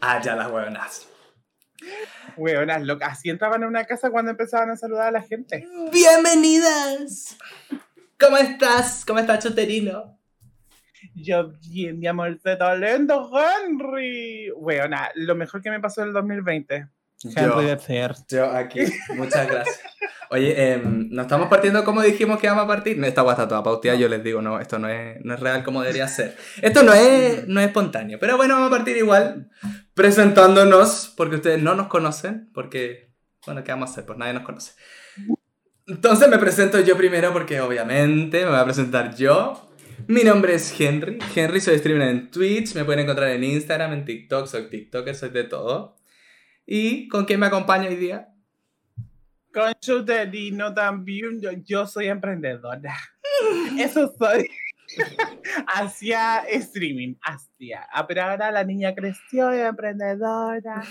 ah, ya las hueonas. Hueonas locas. Así entraban en una casa cuando empezaban a saludar a la gente. Bienvenidas. ¿Cómo estás? ¿Cómo estás, Choterino? Yo bien, mi amor de talento, Henry. Hueona, lo mejor que me pasó en el 2020. Henry de Fer. Yo aquí, muchas gracias. Oye, em, nos estamos partiendo como dijimos que vamos a partir. Esta agua está toda pauteada, yo les digo, no, esto no es, no es real como debería ser. Esto no es, no es espontáneo, pero bueno, vamos a partir igual presentándonos, porque ustedes no nos conocen, porque, bueno, ¿qué vamos a hacer? Pues nadie nos conoce. Entonces me presento yo primero porque obviamente me voy a presentar yo. Mi nombre es Henry. Henry, soy streamer en Twitch. Me pueden encontrar en Instagram, en TikTok. Soy TikToker, soy de todo. ¿Y con quién me acompaña hoy día? Con Chuterino también. Yo, yo soy emprendedora. Eso soy. Hacia streaming. Hacia. Ah, pero ahora la niña creció, es emprendedora.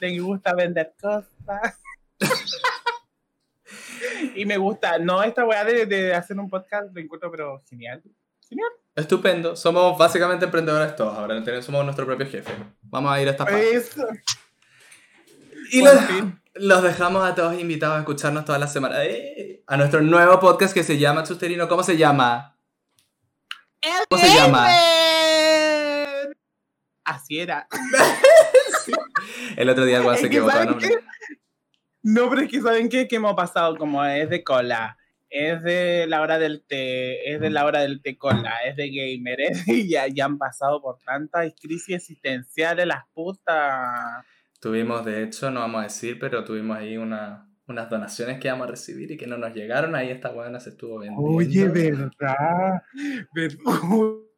Le gusta vender cosas. y me gusta. No, esta weá de, de hacer un podcast lo encuentro, pero genial. Genial. Estupendo. Somos básicamente emprendedores todos. Ahora somos nuestro propio jefe. Vamos a ir a esta parte. Eso. Y los, los dejamos a todos invitados a escucharnos toda la semana. ¡Eh! A nuestro nuevo podcast que se llama Chusterino. ¿Cómo se llama? ¿Cómo se llama? Así era. El otro día igual se que equivocó. No, pero es que ¿saben qué? Que hemos pasado como es de cola, es de la hora del té, es de la hora del té cola, es de gamer, es de- ya, ya han pasado por tantas crisis existenciales las putas. Tuvimos, de hecho, no vamos a decir, pero tuvimos ahí una, unas donaciones que íbamos a recibir y que no nos llegaron. Ahí esta buena se estuvo vendiendo. Oye, ¿verdad? ¿Verdad?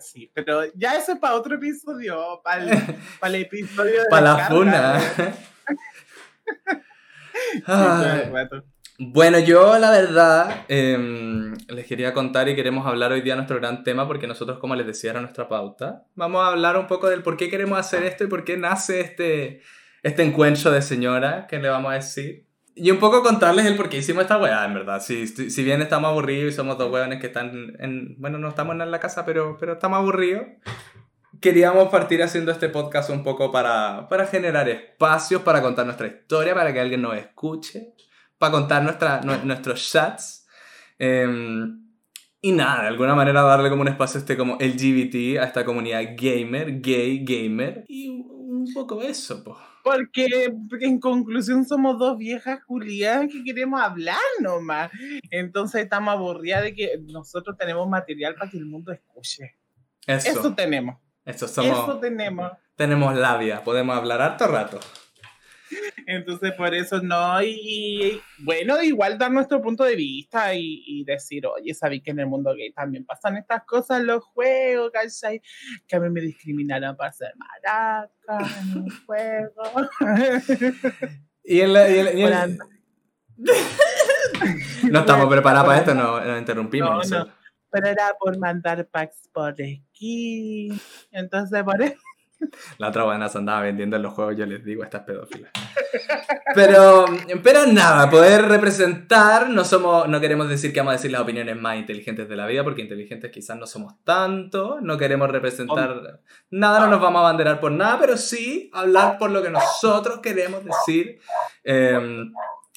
Sí, pero ya eso es para otro episodio, para el, para el episodio de Para la carga, funa. ¿eh? Bueno, yo la verdad em, les quería contar y queremos hablar hoy día nuestro gran tema porque nosotros, como les decía, era nuestra pauta. Vamos a hablar un poco del por qué queremos hacer esto y por qué nace este, este encuentro de señora que le vamos a decir. Y un poco contarles el por qué hicimos esta weá, en verdad. Si si bien estamos aburridos y somos dos weones que están en... Bueno, no estamos en la casa, pero, pero estamos aburridos. Queríamos partir haciendo este podcast un poco para, para generar espacios, para contar nuestra historia, para que alguien nos escuche para contar nuestra, nue- nuestros chats. em, y nada, de alguna manera darle como un espacio este como LGBT a esta comunidad gamer, gay, gamer. Y un poco eso, pues. Porque en conclusión somos dos viejas Julián que queremos hablar nomás. Entonces estamos aburridas de que nosotros tenemos material para que el mundo escuche. Eso, Eso tenemos. eso somos, Eso tenemos. tenemos labia, podemos hablar harto rato. Entonces por eso no. Y, y, bueno, igual dar nuestro punto de vista y, y decir, oye, sabí que en el mundo gay también pasan estas cosas en los juegos, ¿cachai? Que a mí me discriminaron para ser maraca en un juego. Y en la- y en- y en- Hola. no estamos preparados para esto, no, nos interrumpimos. No, no. pero era por mandar packs por aquí. Entonces, por eso. La otra buena se andaba vendiendo en los juegos, yo les digo, estas pedófilas. Pero, pero nada, poder representar, no somos, no queremos decir que vamos a decir las opiniones más inteligentes de la vida, porque inteligentes quizás no somos tanto, no queremos representar nada, no nos vamos a abanderar por nada, pero sí hablar por lo que nosotros queremos decir. Eh,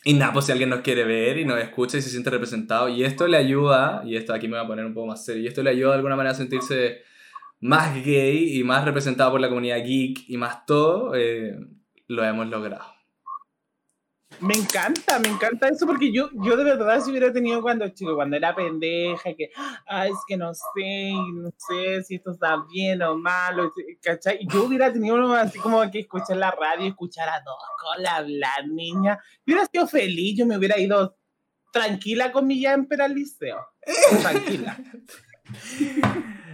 y nada, pues si alguien nos quiere ver y nos escucha y se siente representado, y esto le ayuda, y esto aquí me voy a poner un poco más serio, y esto le ayuda de alguna manera a sentirse más gay y más representado por la comunidad geek y más todo, eh, lo hemos logrado. Me encanta, me encanta eso porque yo, yo de verdad si hubiera tenido cuando chico, cuando era pendeja, que, ay, es que no sé, no sé si esto está bien o malo, ¿cachai? Yo hubiera tenido uno así como que escuchar la radio, escuchar a dos colas hablar, niña. Yo hubiera sido feliz, yo me hubiera ido tranquila con mi Yamper al liceo. Tranquila.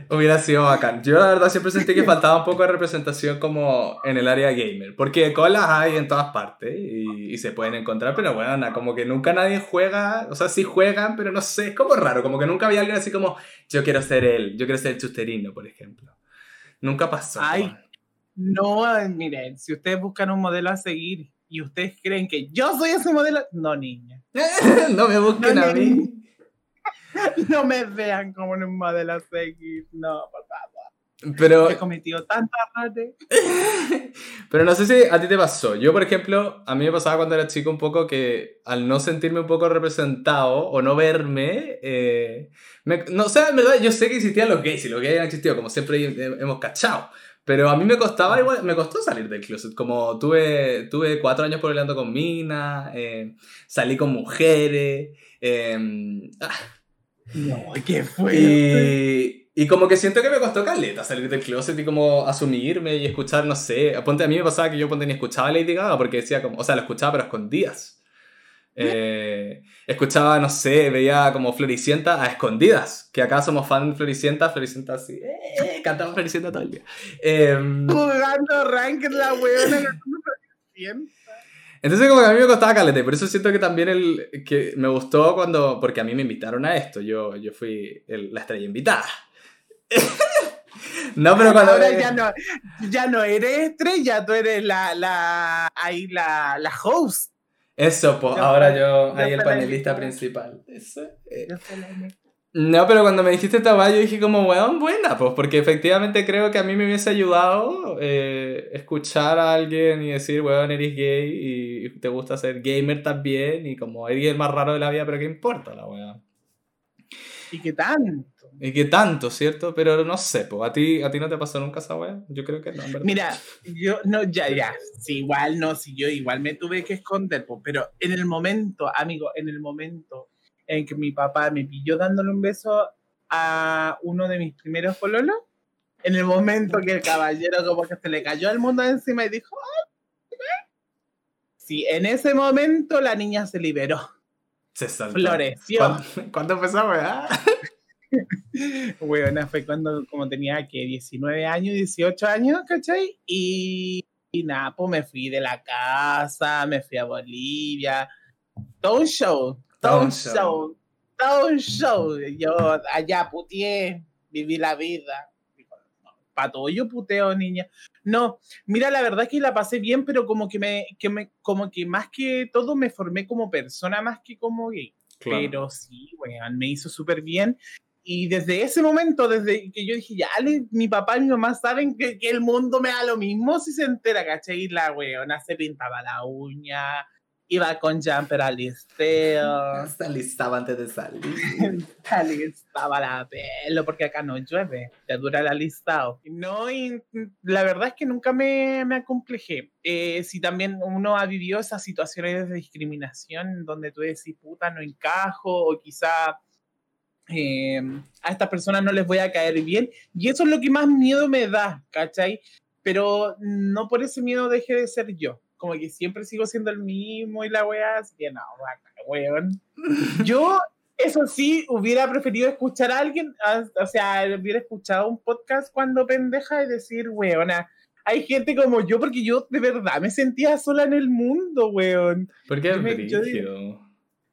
Hubiera sido bacán. Yo la verdad siempre sentí que faltaba un poco de representación como en el área gamer, porque colas hay en todas partes y, y se pueden encontrar, pero bueno, na, como que nunca nadie juega, o sea, sí juegan, pero no sé, es como raro, como que nunca había alguien así como, yo quiero ser él, yo quiero ser el chusterino, por ejemplo. Nunca pasó. Ay. No, miren, si ustedes buscan un modelo a seguir y ustedes creen que yo soy ese modelo, no, niña. no me busquen No, a mí. No me vean como un modelo seguir, no, por favor. Pero, He cometido tantas pero no sé si a ti te pasó. Yo, por ejemplo, a mí me pasaba cuando era chico un poco que al no sentirme un poco representado o no verme, eh, me- no sé, en verdad, yo sé que existían los gays y los gays han existido, como siempre he- hemos cachado. Pero a mí me costaba igual, me costó salir del closet. Como tuve, tuve cuatro años peleando con minas, eh, salí con mujeres. eh, ah, No, qué fuerte. y, y como que siento que me costó caleta salir del closet y como asumirme y escuchar, no sé. Ponte, a mí me pasaba que yo ponte ni escuchaba Lady Gaga porque decía como, o sea, lo escuchaba pero a escondidas. Eh, escuchaba, no sé, veía como Floricienta a escondidas. Que acá somos fan de Floricienta, Floricienta así, eh, cantaba Floricienta todo el día. Em, Jugando rank la weona. Floricienta. Entonces como que a mí me costaba caleta y por eso siento que también el, que me gustó cuando, porque a mí me invitaron a esto, yo, yo fui el- la estrella invitada. no, pero cuando... Ahora ya no, ya no eres estrella, tú eres la, la, ahí la, la host. Eso, pues ahora yo, ahí el panelista principal. Eso, eh. No, pero cuando me dijiste yo dije como, weón, buena, pues, porque efectivamente creo que a mí me hubiese ayudado eh, escuchar a alguien y decir, weón, eres gay y te gusta ser gamer también y como eres el más raro de la vida, pero ¿qué importa la weá? ¿Y qué tanto? Y que tanto, ¿cierto? Pero no sé, pues, ¿a ti, ¿a ti no te pasó nunca esa weá? Yo creo que no, en verdad. Mira, yo no, ya, ya, sí, igual no, si yo igual me tuve que esconder, po, pero en el momento, amigo, en el momento en que mi papá me pilló dándole un beso a uno de mis primeros pololos, en el momento que el caballero como que se le cayó al mundo encima y dijo, "Ay, sí, en ese momento la niña se liberó, Se saltó. floreció. ¿Cuándo, ¿Cuándo esa weá? Bueno, fue cuando como tenía que 19 años, 18 años, ¿cachai? Y, y nada, pues me fui de la casa, me fui a Bolivia. Todo un show, todo un show, todo un show. Yo allá puteé, viví la vida. Para todo yo puteo, niña. No, mira, la verdad es que la pasé bien, pero como que me, que me, como que más que todo me formé como persona más que como gay. Pero sí, weón, me hizo súper bien. Y desde ese momento, desde que yo dije, ya, le- mi papá y mi mamá saben que, que el mundo me da lo mismo si se entera, ¿cachai? Y la weona se pintaba la uña, iba con jumper al listeo, listaba antes de salir. alistaba la pelo, porque acá no llueve, ya dura el alistado. No, y la verdad es que nunca me, me acomplejé. Eh, si también uno ha vivido esas situaciones de discriminación donde tú decís, puta, no encajo, o quizá eh, a estas personas no les voy a caer bien. Y eso es lo que más miedo me da, ¿cachai? Pero no por ese miedo deje de ser yo. Como que siempre sigo siendo el mismo y la weá, así que no, weón. Yo, eso sí, hubiera preferido escuchar a alguien, a- o sea, hubiera escuchado un podcast cuando pendeja y decir, weona, hay gente como yo, porque yo de verdad me sentía sola en el mundo, weón. ¿Por qué Yo me- yo?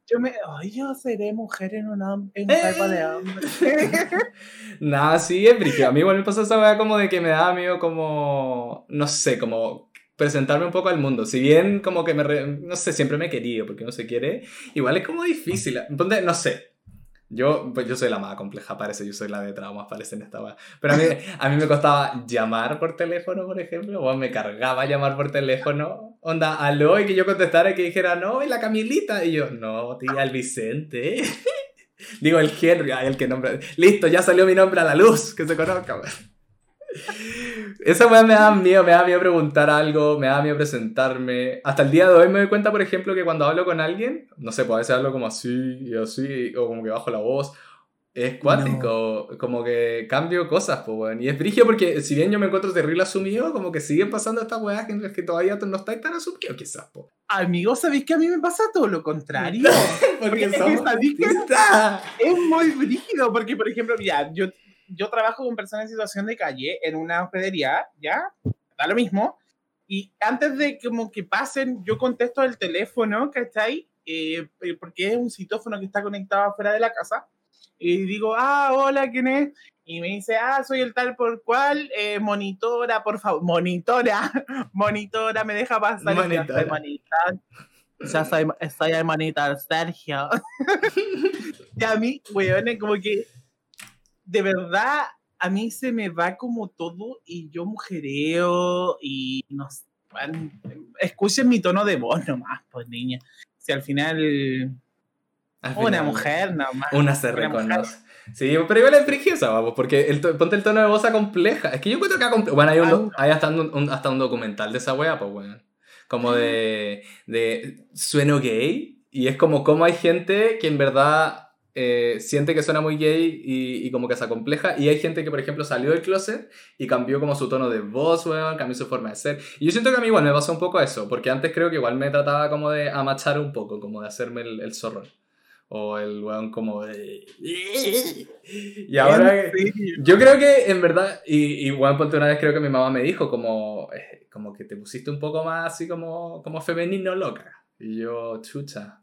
Yo me, ay, yo seré mujer en un, hom- en un Eh. de hombre. Nada, sí, es brígido. A mí igual me pasó esa weá como de que me daba miedo como, no sé, como presentarme un poco al mundo. Si bien como que me, re- no sé, siempre me he querido porque no se quiere, igual es como difícil. Ponte, no sé. Yo, pues yo soy la más compleja, parece, yo soy la de traumas, parece en esta. Pero a mí, a mí me costaba llamar por teléfono, por ejemplo, o me cargaba llamar por teléfono, onda, aló, y que yo contestara y que dijera, no, y la Camilita, y yo, no, tía, el Vicente. Digo, el Henry, el que nombra. Listo, ya salió mi nombre a la luz, que se conozca. Esa weá me da miedo, me da miedo preguntar algo, me da miedo presentarme. Hasta el día de hoy me doy cuenta, por ejemplo, que cuando hablo con alguien, no sé, pues a veces hablo como así y así, o como que bajo la voz. Es cuático, como que cambio cosas, pues, weón. Y es brigio porque, si bien yo me encuentro terrible asumido, como que siguen pasando estas weas en las que todavía no estáis tan asumido, quizás, pues. Amigos, ¿sabéis que a mí me pasa todo lo contrario? Porque Es que somos distintas. es muy brígido, porque, por ejemplo, ya, yo, yo trabajo con personas en situación de calle en una hospedería, ¿ya? Da lo mismo. Y antes de como que pasen, yo contesto el teléfono, ¿cachai? Eh, eh, porque es un citófono que está conectado afuera de la casa. Y digo, ah, hola, ¿quién es? Y me dice, ah, soy el tal por cual, eh, monitora, por favor, monitora, monitora, me deja pasar. Monitora. "Soy monitor. Ya soy, soy el monitor, Sergio. y a mí, weón, como que de verdad a mí se me va como todo y yo mujereo y no sé, escuchen mi tono de voz nomás, pues niña. Si al final, una mujer nomás. Una se reconoce. Sí, pero igual es frigiosa, vamos, porque el ponte el tono de voz a compleja. Es que yo encuentro que Bueno, hay, un, hay hasta, un, hasta un documental de esa wea, pues bueno. Como de, de sueno gay. Y es como cómo hay gente que en verdad eh, siente que suena muy gay y, y, como que se acompleja. Y hay gente que, por ejemplo, salió del closet y cambió como su tono de voz, weón, cambió su forma de ser. Y yo siento que a mí igual me pasó un poco eso, porque antes creo que igual me trataba como de amachar un poco, como de hacerme el, el zorro. O el weón como de... Y ahora... Yo creo que en verdad, y, y weón, ponte una vez creo que mi mamá me dijo como, eh, como que te pusiste un poco más así como, como femenino loca. Y yo, chucha,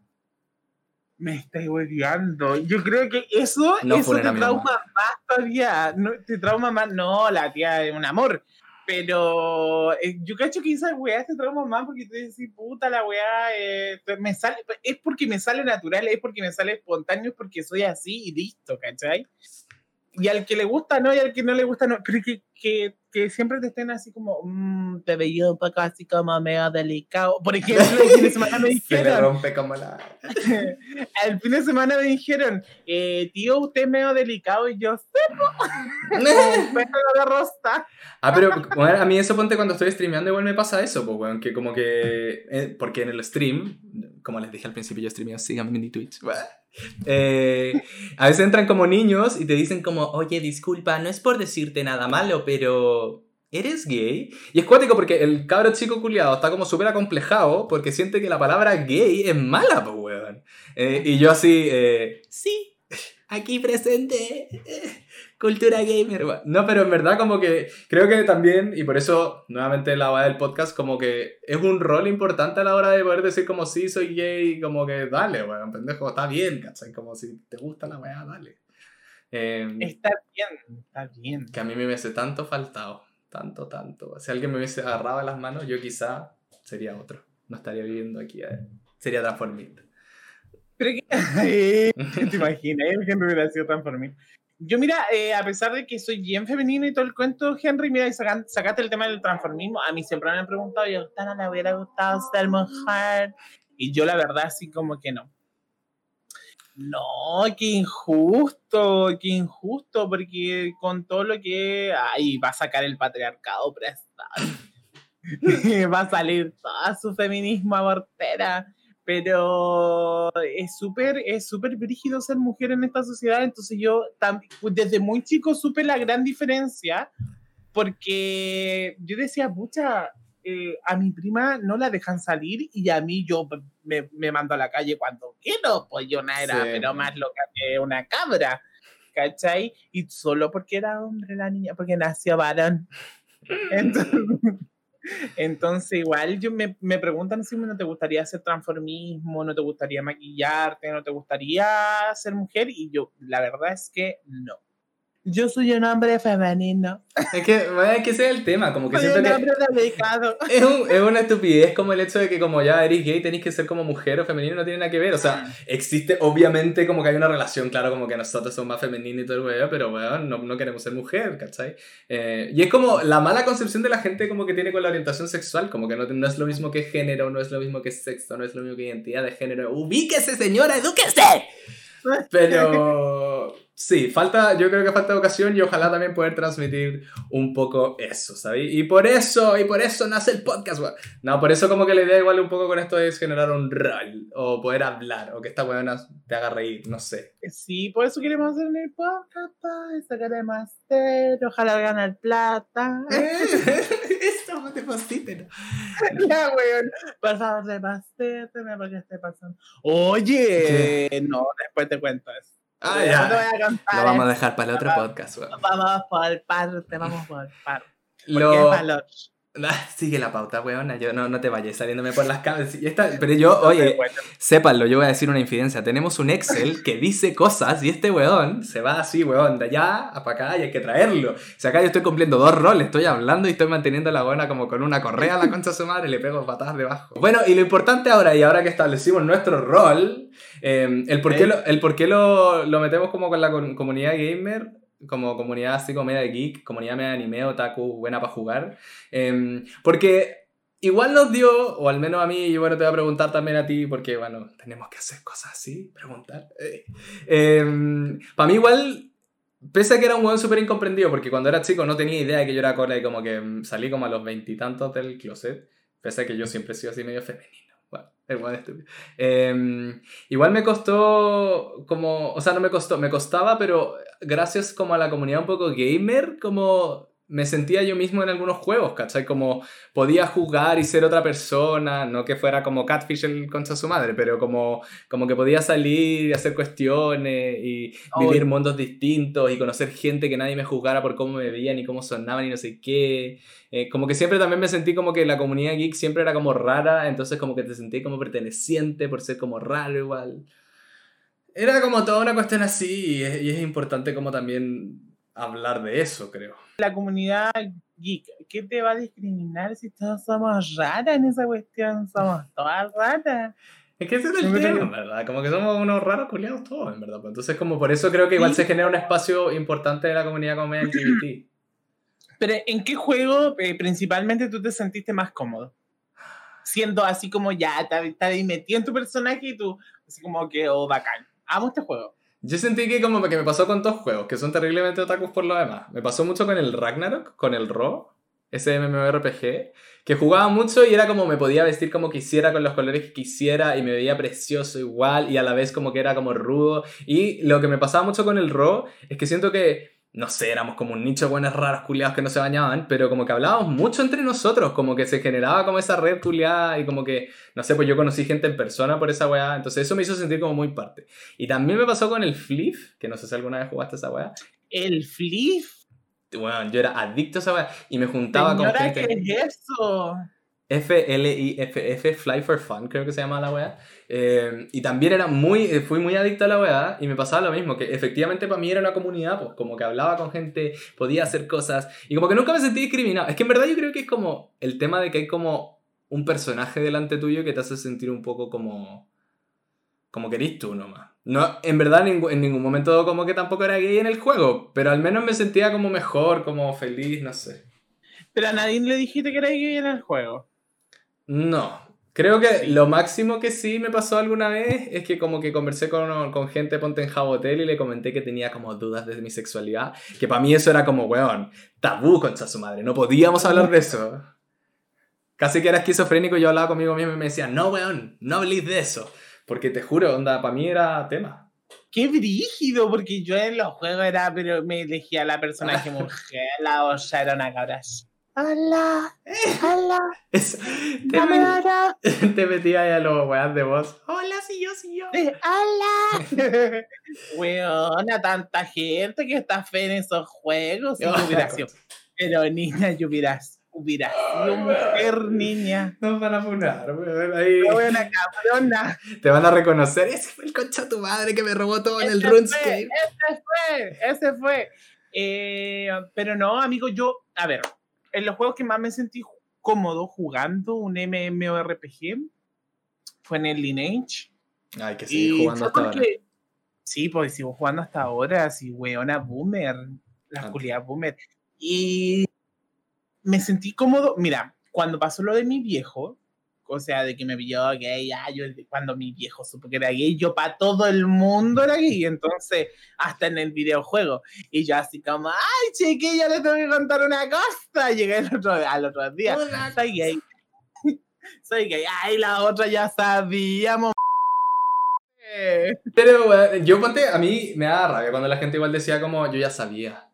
me estáis odiando. Yo creo que eso, eso te trauma más todavía. No, te trauma más. No, la tía es un amor. Pero eh, yo cacho que esa weá te trauma más porque te decís, puta, la weá eh, me sale, es porque me sale natural, es porque me sale espontáneo, es porque soy así y listo, ¿cachai? Y al que le gusta, no, y al que no le gusta, no. Creo que, que que siempre te estén así como, mmm, te veía un poco así como medio delicado. Por ejemplo, el fin de semana me dijeron. Se me rompe como la. el fin de semana me dijeron, eh, tío, usted es medio delicado. Y yo, sepo. de rosta. Ah, pero bueno, a mí eso ponte cuando estoy streameando, igual me pasa eso, pues, bueno, que como que. Eh, porque en el stream, como les dije al principio, yo streameo, síganme en mi Twitch. Eh, a veces entran como niños y te dicen como, oye, disculpa, no es por decirte nada malo, pero ¿eres gay? Y es cuático porque el cabro chico culiado está como súper acomplejado porque siente que la palabra gay es mala, pues, weón. Eh, y yo así, eh, sí, aquí presente. Cultura gamer. No, pero en verdad como que creo que también, y por eso nuevamente la hora del podcast, como que es un rol importante a la hora de poder decir como sí, soy gay, como que dale, weón, pendejo, está bien, ¿cachai? Como si te gusta la weá, dale. Em, está bien, está bien. Que a mí me hubiese tanto faltado, tanto, tanto. Si alguien me hubiese agarrado las manos, yo quizá sería otro. No estaría viviendo aquí, eh. sería transformista. Pero que, te imaginas, me hubiera sido transformista. Yo, mira, eh, a pesar de que soy bien femenina y todo el cuento, Henry, mira, y sacaste el tema del transformismo. A mí siempre me han preguntado, yo, ¿a le hubiera gustado ser mujer? Y yo, la verdad, sí, como que no. No, qué injusto, qué injusto, porque con todo lo que. Ay, va a sacar el patriarcado prestado. va a salir todo su feminismo abortera pero es súper es súper brígido ser mujer en esta sociedad, entonces yo desde muy chico supe la gran diferencia, porque yo decía, pucha, eh, a mi prima no la dejan salir y a mí yo me, me mando a la calle cuando quiero, pues yo no era, pero más loca que una cabra, ¿cachai? Y solo porque era hombre la niña, porque nació varón. Entonces, entonces, igual yo me, me preguntan si no te gustaría hacer transformismo, no te gustaría maquillarte, no te gustaría ser mujer, y yo, la verdad es que no. Yo soy un hombre femenino. Es que, es que ese es el tema, como que soy un hombre dedicado. Es, un, es, una estupidez como el hecho de que como ya eres gay tenéis que ser como mujer o femenino, no tiene nada que ver. O sea, existe obviamente como que hay una relación, claro, como que nosotros somos más femeninos y todo el weón, pero weón, no, no, queremos ser mujer, ¿cachai? Eh, y es como la mala concepción de la gente como que tiene con la orientación sexual, como que no, no es lo mismo que género, no es lo mismo que sexo, no es lo mismo que identidad de género. ¡Ubíquese, señora! ¡Edúquese! Pero sí, falta, yo creo que falta educación y ojalá también poder transmitir un poco eso, ¿sabes? Y por eso, y por eso nace el podcast, No, por eso como que la idea igual un poco con esto es generar un rol, o poder hablar, o que esta weona te haga reír, no sé. Sí, por eso queremos hacer el podcast, sacar de máster, ojalá ganar plata. eso, no te pasiste, Ya, weón, por favor, de máster, porque esté pasando. Oye, no, después te cuento eso. Ah, ya. Lo vamos a dejar para el otro podcast. Vamos por parte, vamos por parte. Lo... Sigue la pauta, weona. Yo no, no te vayas saliéndome por las cabezas. Pero yo, oye, sépanlo, yo voy a decir una infidencia. Tenemos un Excel que dice cosas y este weón se va así, weón, de allá a para acá y hay que traerlo. O sea, acá yo estoy cumpliendo dos roles. Estoy hablando y estoy manteniendo la buena como con una correa a la concha su madre y le pego patadas debajo. Bueno, y lo importante ahora, y ahora que establecimos nuestro rol, em, el por qué, lo, el por qué lo, lo metemos como con la comunidad gamer como comunidad así como media de geek, comunidad media de anime, otaku, buena para jugar. Em, porque igual nos dio, o al menos a mí, y bueno, te voy a preguntar también a ti, porque bueno, tenemos que hacer cosas así, preguntar. Eh, em, para mí igual Pese a que era un weón súper incomprendido, porque cuando era chico no tenía idea de que yo era cola y como que mm, salí como a los veintitantos del closet, pese a que yo siempre he sido así medio femenino. El estúpido. Em, igual me costó como, o sea, no me costó, me costaba, pero gracias como a la comunidad un poco gamer, como me sentía yo mismo en algunos juegos, ¿cachai? Como podía jugar y ser otra persona, no que fuera como Catfish el concha su madre, pero como, como que podía salir y hacer cuestiones y vivir mundos distintos y conocer gente que nadie me juzgara por cómo me veían y cómo sonaban y no sé qué. Eh, como que siempre también me sentí como que la comunidad geek siempre era como rara, entonces como que te sentí como perteneciente por ser como raro igual. Era como toda una cuestión así y es, y es importante como también hablar de eso, creo. La comunidad geek, ¿qué te va a discriminar si todos somos raras en esa cuestión? Somos todas raras. Es que ese es el tema, ¿verdad? Como que somos unos raros culiados todos, en verdad. Pues entonces, como por eso creo que igual se genera un espacio importante de la comunidad como LGBT. Pero, ¿en qué juego eh, principalmente tú te sentiste más cómodo? Siendo así como ya, estás metido en tu personaje y tú, así como que, oh, bacán. Amo este juego. Yo sentí que como que me pasó con dos juegos, que son terriblemente otakus por lo demás. Me pasó mucho con el Ragnarok, con el Ro, ese MMORPG, que jugaba mucho y era como me podía vestir como quisiera, con los colores que quisiera, y me veía precioso igual, y a la vez como que era como rudo. Y lo que me pasaba mucho con el Ro es que siento que no sé, éramos como un nicho de buenos raros culiados que no se bañaban, pero como que hablábamos mucho entre nosotros, como que se generaba como esa red culiada y como que, no sé, pues yo conocí gente en persona por esa weá, entonces eso me hizo sentir como muy parte. Y también me pasó con el Fliff, que no sé si alguna vez jugaste esa weá. ¿El Fliff? Bueno, yo era adicto a esa weá y me juntaba con gente. ¿qué es eso? F-L-I-F-F, Fly for Fun, creo que se llama la weá. Eh, y también era muy, eh, fui muy adicto a la weá y me pasaba lo mismo, que efectivamente para mí era una comunidad, pues como que hablaba con gente, podía hacer cosas y como que nunca me sentí discriminado. Es que en verdad yo creo que es como el tema de que hay como un personaje delante tuyo que te hace sentir un poco como... Como que eres tú nomás. No, en verdad en ningún momento como que tampoco era gay en el juego, pero al menos me sentía como mejor, como feliz, no sé. Pero a nadie le dijiste que era gay en el juego. No. Creo que lo máximo que sí me pasó alguna vez es que como que conversé con, con gente ponte en Jabotel y le comenté que tenía como dudas de mi sexualidad, que para mí eso era como, weón, tabú contra su madre, no podíamos hablar de eso. Casi que era esquizofrénico y yo hablaba conmigo mismo y me decía, no, weón, no hables de eso. Porque te juro, onda, para mí era tema. Qué brígido, porque yo en los juegos era, pero me elegía la personaje mujer, la osa era una cabra Hola, hola. te, te metía ahí a los weas de voz. Hola, sí, yo, sí, yo. hola. Weona, tanta gente que está fe en esos juegos. Pero niña, yo hubiera, hubiera sido mujer, niña. Nos van a funar, weón. Ahí. Buena cabrona. Te van a reconocer. Ese fue el concha de tu madre que me robó todo en el RuneScape. Ese fue, ese fue. Eh, pero no, amigo, yo, a ver, en los juegos que más me sentí cómodo jugando un MMORPG fue en el Lineage. Ay, que sigue jugando hasta ahora. Sí, pues sigo jugando hasta ahora, así, weona boomer, la oscuridad boomer. Y me sentí cómodo. Mira, cuando pasó lo de mi viejo, o sea, de que me vio gay, ah, yo cuando mi viejo supo que era gay, yo para todo el mundo era gay, entonces, hasta en el videojuego. Y yo así como, ay, chiquilla, le tengo que contar una cosa. Llegué el otro, al otro día, soy gay. soy gay, ay, la otra ya sabíamos. Pero, yo ponte, a mí me da rabia cuando la gente igual decía como, yo ya sabía.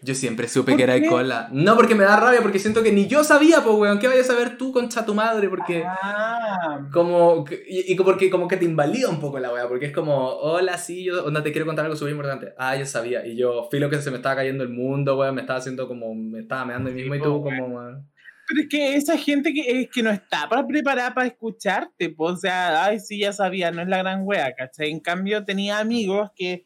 Yo siempre supe que era de cola. No, porque me da rabia, porque siento que ni yo sabía, pues, weón. ¿Qué vayas a saber tú, concha tu madre? Porque. Ah. Como. Y, porque como que te invalida un poco la weá, porque es como, hola, sí, yo. Onda, te quiero contar algo súper importante. Ah, yo sabía. Y yo, filo que se me estaba cayendo el mundo, weón. Me estaba haciendo como. Me estaba meando mí mismo y tú, como, weón. Pero es que esa gente que, es que no está para preparada para escucharte, pues, o sea, ay, sí, ya sabía, no es la gran wea, ¿cachai? En cambio, tenía amigos que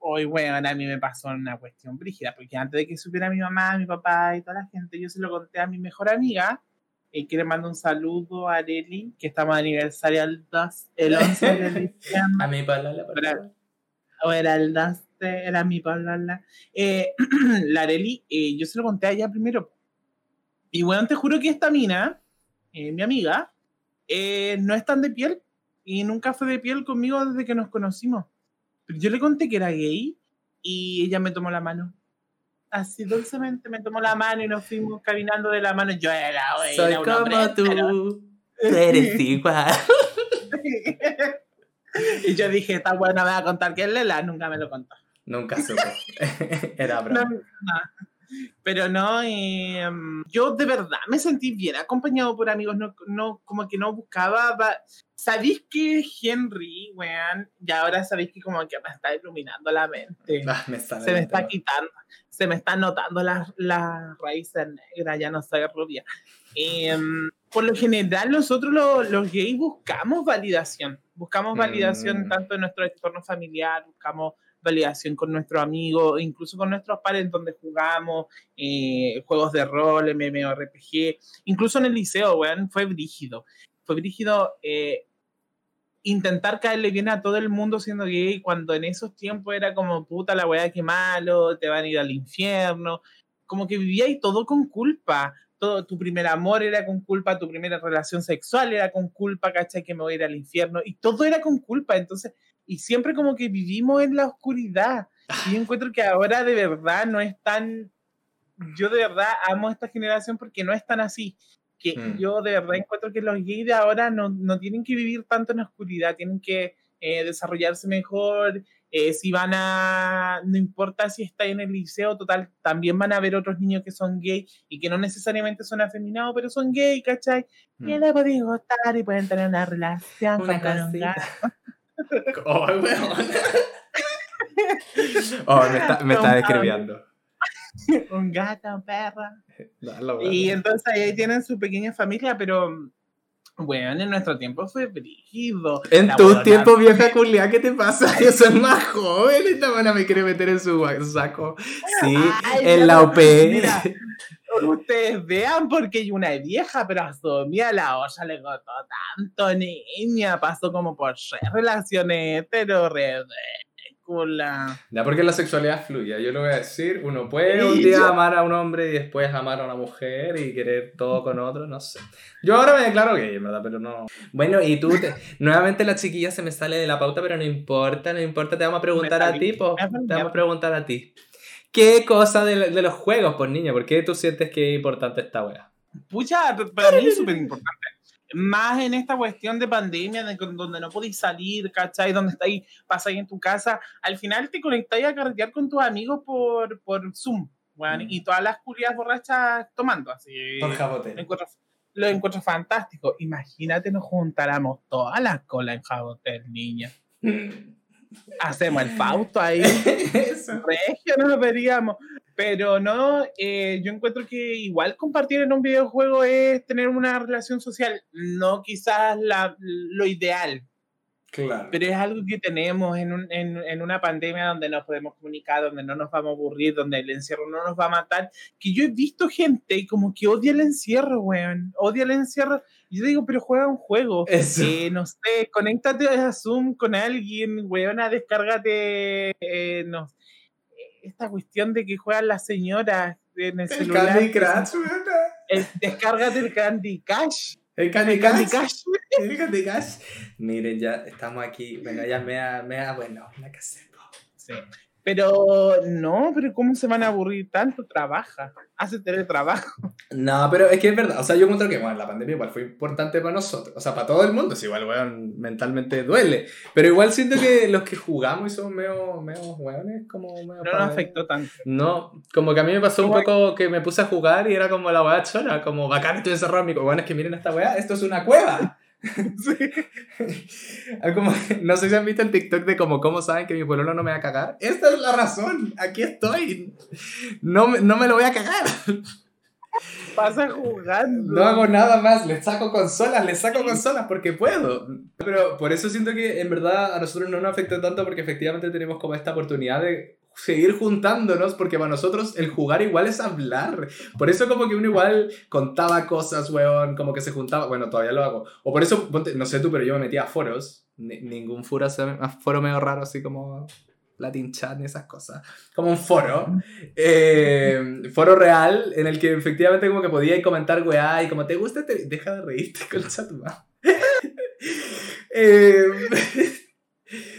hoy, bueno, a mí me pasó una cuestión brígida, porque antes de que supiera mi mamá, mi papá y toda la gente, yo se lo conté a mi mejor amiga, y que le mando un saludo a Areli, que estamos de aniversario el 2, el 11 de diciembre. a mi palabra, O era el 2 este era mi palabra. Eh, la Areli, eh, yo se lo conté a ella primero. Y bueno, te juro que esta mina, eh, mi amiga, eh, no es tan de piel y nunca fue de piel conmigo desde que nos conocimos. Pero yo le conté que era gay y ella me tomó la mano. Así dulcemente me tomó la mano y nos fuimos caminando de la mano. Yo era, Soy era un como hombre, tú, pero- tú eres igual. y yo dije, esta buena me va a contar que es Lela, nunca me lo contó. Nunca supe. Era No, broma. no. Pero no, eh, yo de verdad me sentí bien acompañado por amigos, no, no como que no buscaba. va- ¿Sabéis que Henry, weón? Y ahora sabéis que como que me está iluminando la mente. Ah, me se me está tema. quitando, se me están notando las las raíces negras, ya no soy rubia. Em, por lo general, nosotros los, los gays buscamos validación. Buscamos validación Mm. tanto en nuestro entorno familiar, buscamos validación con nuestros amigos, incluso con nuestros pares donde jugamos, eh, juegos de rol, MMORPG, incluso en el liceo, weón, fue brígido. Fue brígido eh, intentar caerle bien a todo el mundo siendo gay cuando en esos tiempos era como, puta la weá, qué malo, te van a ir al infierno. Como que vivía y todo con culpa. Todo, tu primer amor era con culpa, tu primera relación sexual era con culpa, ¿cachai? Que me voy a ir al infierno. Y todo era con culpa. Entonces, y siempre como que vivimos en la oscuridad. Y yo encuentro que ahora de verdad no es tan... Yo de verdad amo esta generación porque no es tan así. Que Mm. yo de verdad encuentro que los gays de ahora no, no tienen que vivir tanto en la oscuridad, tienen que eh, desarrollarse mejor. eh, si van a, no importa si está en el liceo, total, también van a ver otros niños que son gay y que no necesariamente son afeminados, pero son gay, ¿cachai? Y Mm. les pueden gustar y pueden tener una relación, Una gato. Oh, weón. Oh, me está, me está describiendo. un gato, un perro. Dalo, Y entonces ahí tienen su pequeña familia, pero bueno, en nuestro tiempo fue brígido. En La tu huevona- tiempo, vieja culia, ¿qué te pasa? Yo soy más joven. Esta buena me quiere meter en su saco. Sí, Ay, en la OP. mira, Ustedes vean porque hay una vieja, pero asumía la olla, le costó tanto, niña. Pasó como por relaciones hetero, ridícula. Ya, porque la sexualidad fluye. Yo lo voy a decir. Uno puede un Sí, día yo- amar a un hombre y después amar a una mujer y querer todo con otro. No sé. Yo ahora me declaro gay, en verdad, pero no. Bueno, y tú, te- nuevamente la chiquilla se me sale de la pauta, pero no importa, no importa. Te vamos a preguntar a ti, po. Te vamos a preguntar a ti. ¿Qué cosa de, de los juegos, pues niña? ¿Por qué tú sientes que es importante esta wea? Pucha, para mí es súper importante. Más en esta cuestión de pandemia, de donde no podéis salir, ¿cachai? Donde estáis, pasáis en tu casa. Al final te conectáis a carretear con tus amigos por, por Zoom, weón, Mm. y todas las culias borrachas tomando, así. Lo encuentro, lo encuentro fantástico. Imagínate nos juntáramos todas las colas en Jabotel, niña. Hacemos el Fausto ahí. Eso. regio nos veríamos. Pero no, eh, yo encuentro que igual compartir en un videojuego es tener una relación social, no quizás la, lo ideal, Claro. pero es algo que tenemos en, un- en, en una pandemia donde nos podemos comunicar, donde no nos vamos a aburrir, donde el encierro no nos va a matar. Que yo he visto gente como que odia el encierro, weón, odia el encierro. Y yo digo, pero juega un juego. Eh, no sé, conéctate a Zoom con alguien, weona, descárgate, eh, no, esta cuestión de que juegan las señoras en el, El celular. Candy Crush, weona. Descárgate el Candy Crush. El Candy. Crush. El Candy Crush. Miren, ya estamos aquí. Bueno, ya me da, me da bueno, la que. Sí. Pero no, pero ¿cómo se van a aburrir tanto? Trabaja, hace teletrabajo. No, pero es que es verdad. O sea, yo encuentro que bueno, la pandemia igual fue importante para nosotros. O sea, para todo el mundo. Sí, igual, weón, mentalmente duele. Pero igual siento que los que jugamos y somos medio, medio weones, como medio. No nos afectó tanto. No, como que a mí me pasó un poco que me puse a jugar y era como la weá chora, como bacán estoy encerrado en mi cueva. Bueno, es que miren esta weá, esto es una cueva. Ah, como, no sé si han visto el TikTok de como cómo saben que mi pueblo no me va a cagar. Esta es la razón, aquí estoy. No, me- no me lo voy a cagar. Pasa jugando. No hago nada más, les saco consolas, les saco consolas porque puedo. Pero por eso siento que en verdad a nosotros no nos afecta tanto porque efectivamente tenemos como esta oportunidad de seguir juntándonos porque para nosotros el jugar igual es hablar. Por eso como que uno igual contaba cosas, weón, como que se juntaba, bueno, todavía lo hago. O por eso, no sé tú, pero yo me metía a foros. Ni- ningún foro, foro medio raro así como... Latin chat ni esas cosas, como un foro, eh, foro real en el que efectivamente como que podíais comentar weá y como te gusta, te... deja de reírte con el chat eh,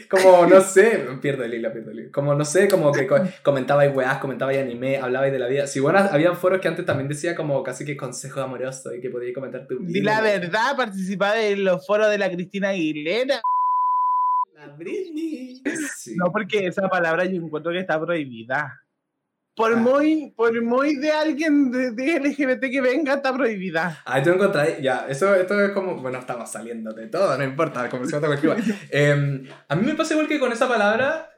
como, no sé, pierdo el hilo, pierdo el hilo. Como, no sé, como que comentabais weás, comentabais anime, hablabais de la vida. Si bueno, habían foros que antes también decía como casi que consejo amoroso y que podíais comentar tu vida. la verdad, participaba en los foros de la Cristina Aguilera. La Britney. No, porque esa palabra yo encuentro que está prohibida por muy, por muy de alguien de, LGBT que venga, está prohibida. Ah, tú encontrás, ya, eso, esto es como, bueno, estamos saliendo de todo, no importa, como se cualquier eh, A mí me pasa igual que con esa palabra,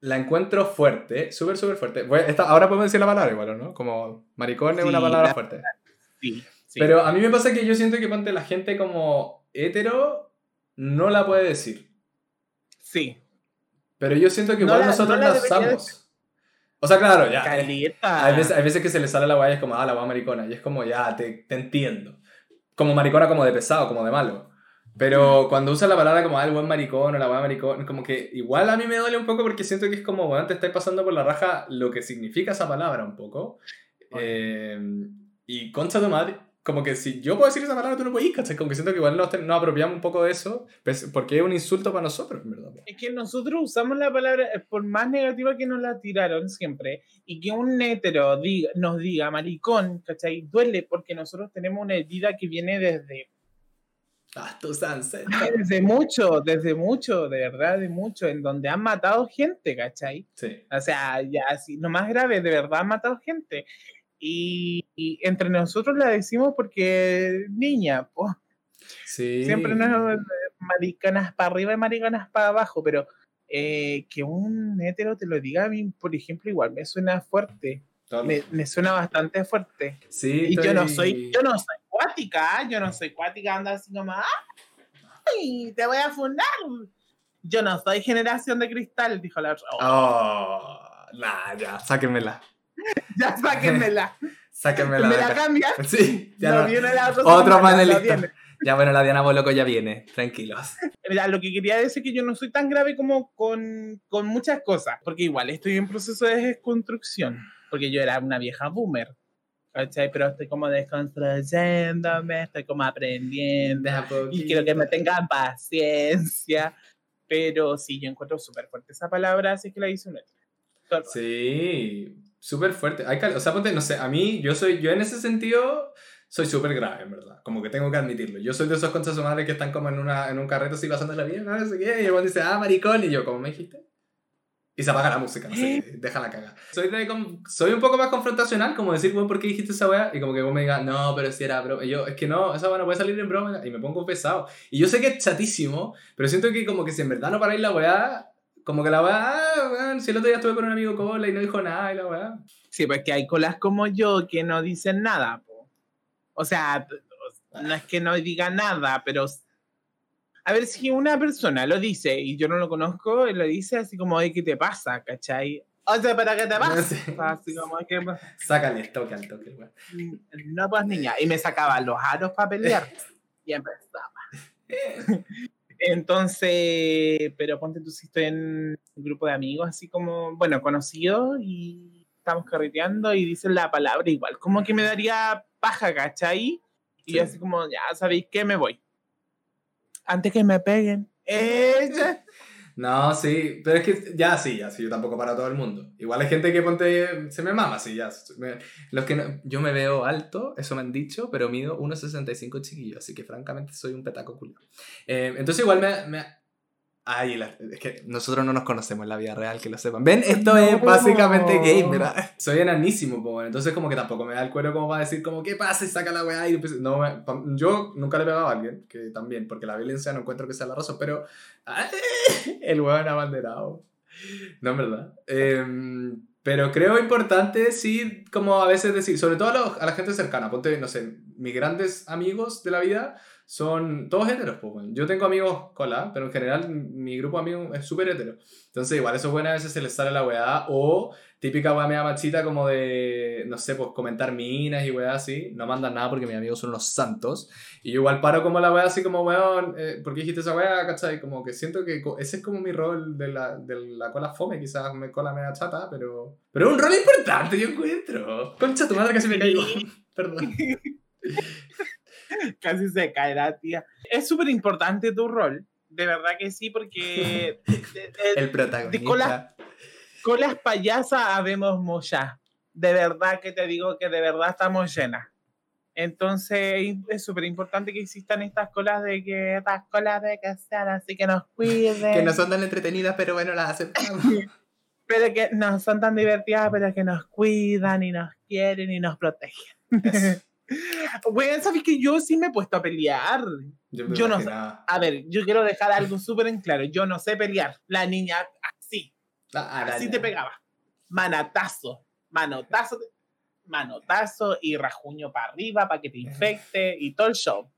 la encuentro fuerte, súper, súper fuerte. ahora podemos decir la palabra igual, ¿no? Como maricón es una palabra fuerte. Sí, sí. Pero a mí me pasa que yo siento que ponte la gente como hetero no la puede decir. Sí. Pero yo siento que igual nosotros la, usamos. O sea, claro, ya. Hay, veces, hay veces que se le sale la guay y es como, ah, la guay maricona. Y es como, ya, te, te entiendo. Como maricona, como de pesado, como de malo. Pero cuando usa la palabra como, ah, el buen maricón o la guay maricón, como que igual a mí me duele un poco porque siento que es como, bueno, te estáis pasando por la raja lo que significa esa palabra un poco. Eh, y concha tu madre, como que si yo puedo decir esa palabra, tú no puedes, ¿cachai? Como que siento que igual nos, nos apropiamos un poco de eso, pues, porque es un insulto para nosotros, ¿verdad? Es que nosotros usamos la palabra, por más negativa que nos la tiraron siempre, y que un hétero diga, nos diga maricón, ¿cachai? Duele porque nosotros tenemos una herida que viene desde... Ah, tus Desde mucho, desde mucho, de verdad, de mucho, en donde han matado gente, ¿cachai? Sí. O sea, ya así, lo más grave, de verdad han matado gente. Y, entre nosotros la decimos porque niña, pues. Sí. Siempre nos maricanas para arriba y maricanas para abajo, pero eh, que un hétero te lo diga a mí, por ejemplo, igual me suena fuerte. Me, me, suena bastante fuerte. Sí, y yo no soy, yo no soy cuática, yo no soy cuática, anda así nomás, ¡ay! Te voy a fundar. Yo no soy generación de cristal, dijo la Oh, oh nah, ya, sáquenmela. ya sáquenmela. sáquenmela. ¿Me la cambian? Sí, ya no, viene la otra Otro panelista. Ya bueno, la Diana Boloco ya viene, tranquilos. Mira, lo que quería decir es que yo no soy tan grave como con, con muchas cosas, porque igual estoy en proceso de desconstrucción, porque yo era una vieja boomer. ¿cachai? Pero estoy como desconstruyéndome, estoy como aprendiendo y quiero que me tengan paciencia. Pero sí, yo encuentro súper fuerte esa palabra, así que la hice un Sí, súper fuerte. Hay o sea, ponte, no sé, a mí, yo soy, yo en ese sentido soy súper grave, en verdad. Como que tengo que admitirlo. Yo soy de esos conchas madre que están como en, una, en un carrete así pasando la vida, no sé qué, y el dice, ah, maricón, y yo, como me dijiste? Y se apaga la música, no sé, deja la caga. Soy, de, soy un poco más confrontacional, como decir, bueno, ¿por qué dijiste esa weá? Y como que vos me digas, no, pero si era broma. Y yo, es que no, esa weá no puede salir en broma. Y me pongo pesado. Y yo sé que es chatísimo, pero siento que como que si en verdad no paráis la weá, como que la weá, ah, si el otro día estuve con un amigo cola y no dijo nada y la weá. Sí, pues que hay colas como yo que no dicen nada. O sea, no es que no diga nada, pero a ver si una persona lo dice y yo no lo conozco, lo dice así como, ¿qué te pasa? ¿Cachai? O sea, ¿para qué te pasa? Así como que... Sácale el toque al toque, weón. No, pues niña. Y me sacaba los aros para pelear. y empezaba. Entonces, pero ponte tú si estoy en un grupo de amigos, así como, bueno, conocidos y estamos carreteando y dicen la palabra igual, como que me daría paja, ¿cachai? Y así como, ya sabéis que me voy. Antes que me peguen. Ella. No, sí, pero es que ya sí, ya sí, yo tampoco para todo el mundo. Igual hay gente que ponte, se me mama, sí, ya. los que yo me veo alto, eso me han dicho, pero mido 1,65 chiquillo, así que francamente soy un petaco culo. Eh, entonces igual me, me, Ay, es que nosotros no nos conocemos en la vida real, que lo sepan. Ven, esto es básicamente game, ¿verdad? Soy enanísimo, pues, entonces como que tampoco me da el cuero como para decir como, ¿qué pasa? Y saca la weá y pues, no, yo nunca le he pegado a alguien, que también, porque la violencia no encuentro que sea la razón, pero el weón abanderado. No, en verdad. Em, pero creo importante, sí, como a veces decir, sobre todo a, a la gente cercana, ponte, no sé, mis grandes amigos de la vida son todos heteros. Pues, Yo tengo amigos cola, pero en general mi grupo de amigos es súper hetero. Entonces, igual eso es bueno, a veces se les sale la weá. O típica weá media machita como de, no sé, pues comentar minas y weá así. No mandan nada porque mis amigos son unos santos. Y yo igual paro como la weá así como, weón, eh, ¿por qué dijiste esa weá? ¿Cachai? Como que siento que ese es como mi rol de la, de la cola fome, quizás me cola media chata, pero... Pero es un rol importante, yo encuentro. Concha tu madre casi me caigo. Perdón. Casi se cae la tía. Es súper importante tu rol, de verdad que sí, porque de, de- El protagonista. De cola. con las payasas habemos muchas. De verdad que te digo que de verdad estamos llenas. Entonces es súper importante que existan estas colas de que estas colas de que sean así que nos cuiden. Que no son tan entretenidas, pero bueno, las aceptamos. pero que no son tan divertidas, pero que nos cuidan y nos quieren y nos protegen. Eso. Bueno, sabes que yo sí me he puesto a pelear. Yo, Yo no sé. A ver, yo quiero dejar algo súper en claro. Yo no sé pelear. La niña así, Ah, así te pegaba. Manatazo, manotazo, manotazo y rajuño para arriba para que te infecte y todo el show.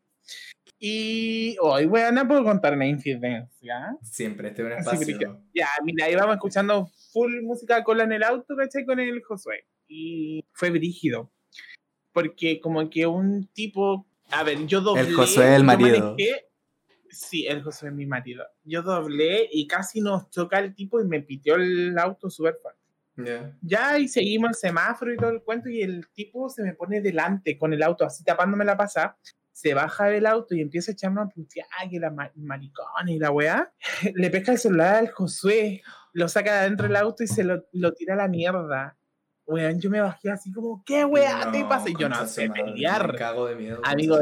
Y hoy, bueno, puedo contar una incidencia. Siempre, este es un espacio. Ya, mira, íbamos escuchando full música cola en el auto, ¿cachai? Con el Josué. Y fue brígido. Porque como que un tipo... A ver, yo doblé... El Josué, el marido. manejé- sí, el Josué es mi marido. Yo doblé y casi nos choca el tipo y me pitió el auto súper fuerte. Ya. Ya, y seguimos el semáforo y todo el cuento, y el tipo se me pone delante con el auto, así tapándome la pasada. Se baja del auto y empieza a echarme a putear, que la ma- maricón y la weá. Le pesca el celular al Josué, lo saca de adentro del auto y se lo, lo tira a la mierda. Weón, yo me bajé así como, ¿qué weá te pasa? Y yo no sé madre, pelear. Me cago de miedo. Amigo,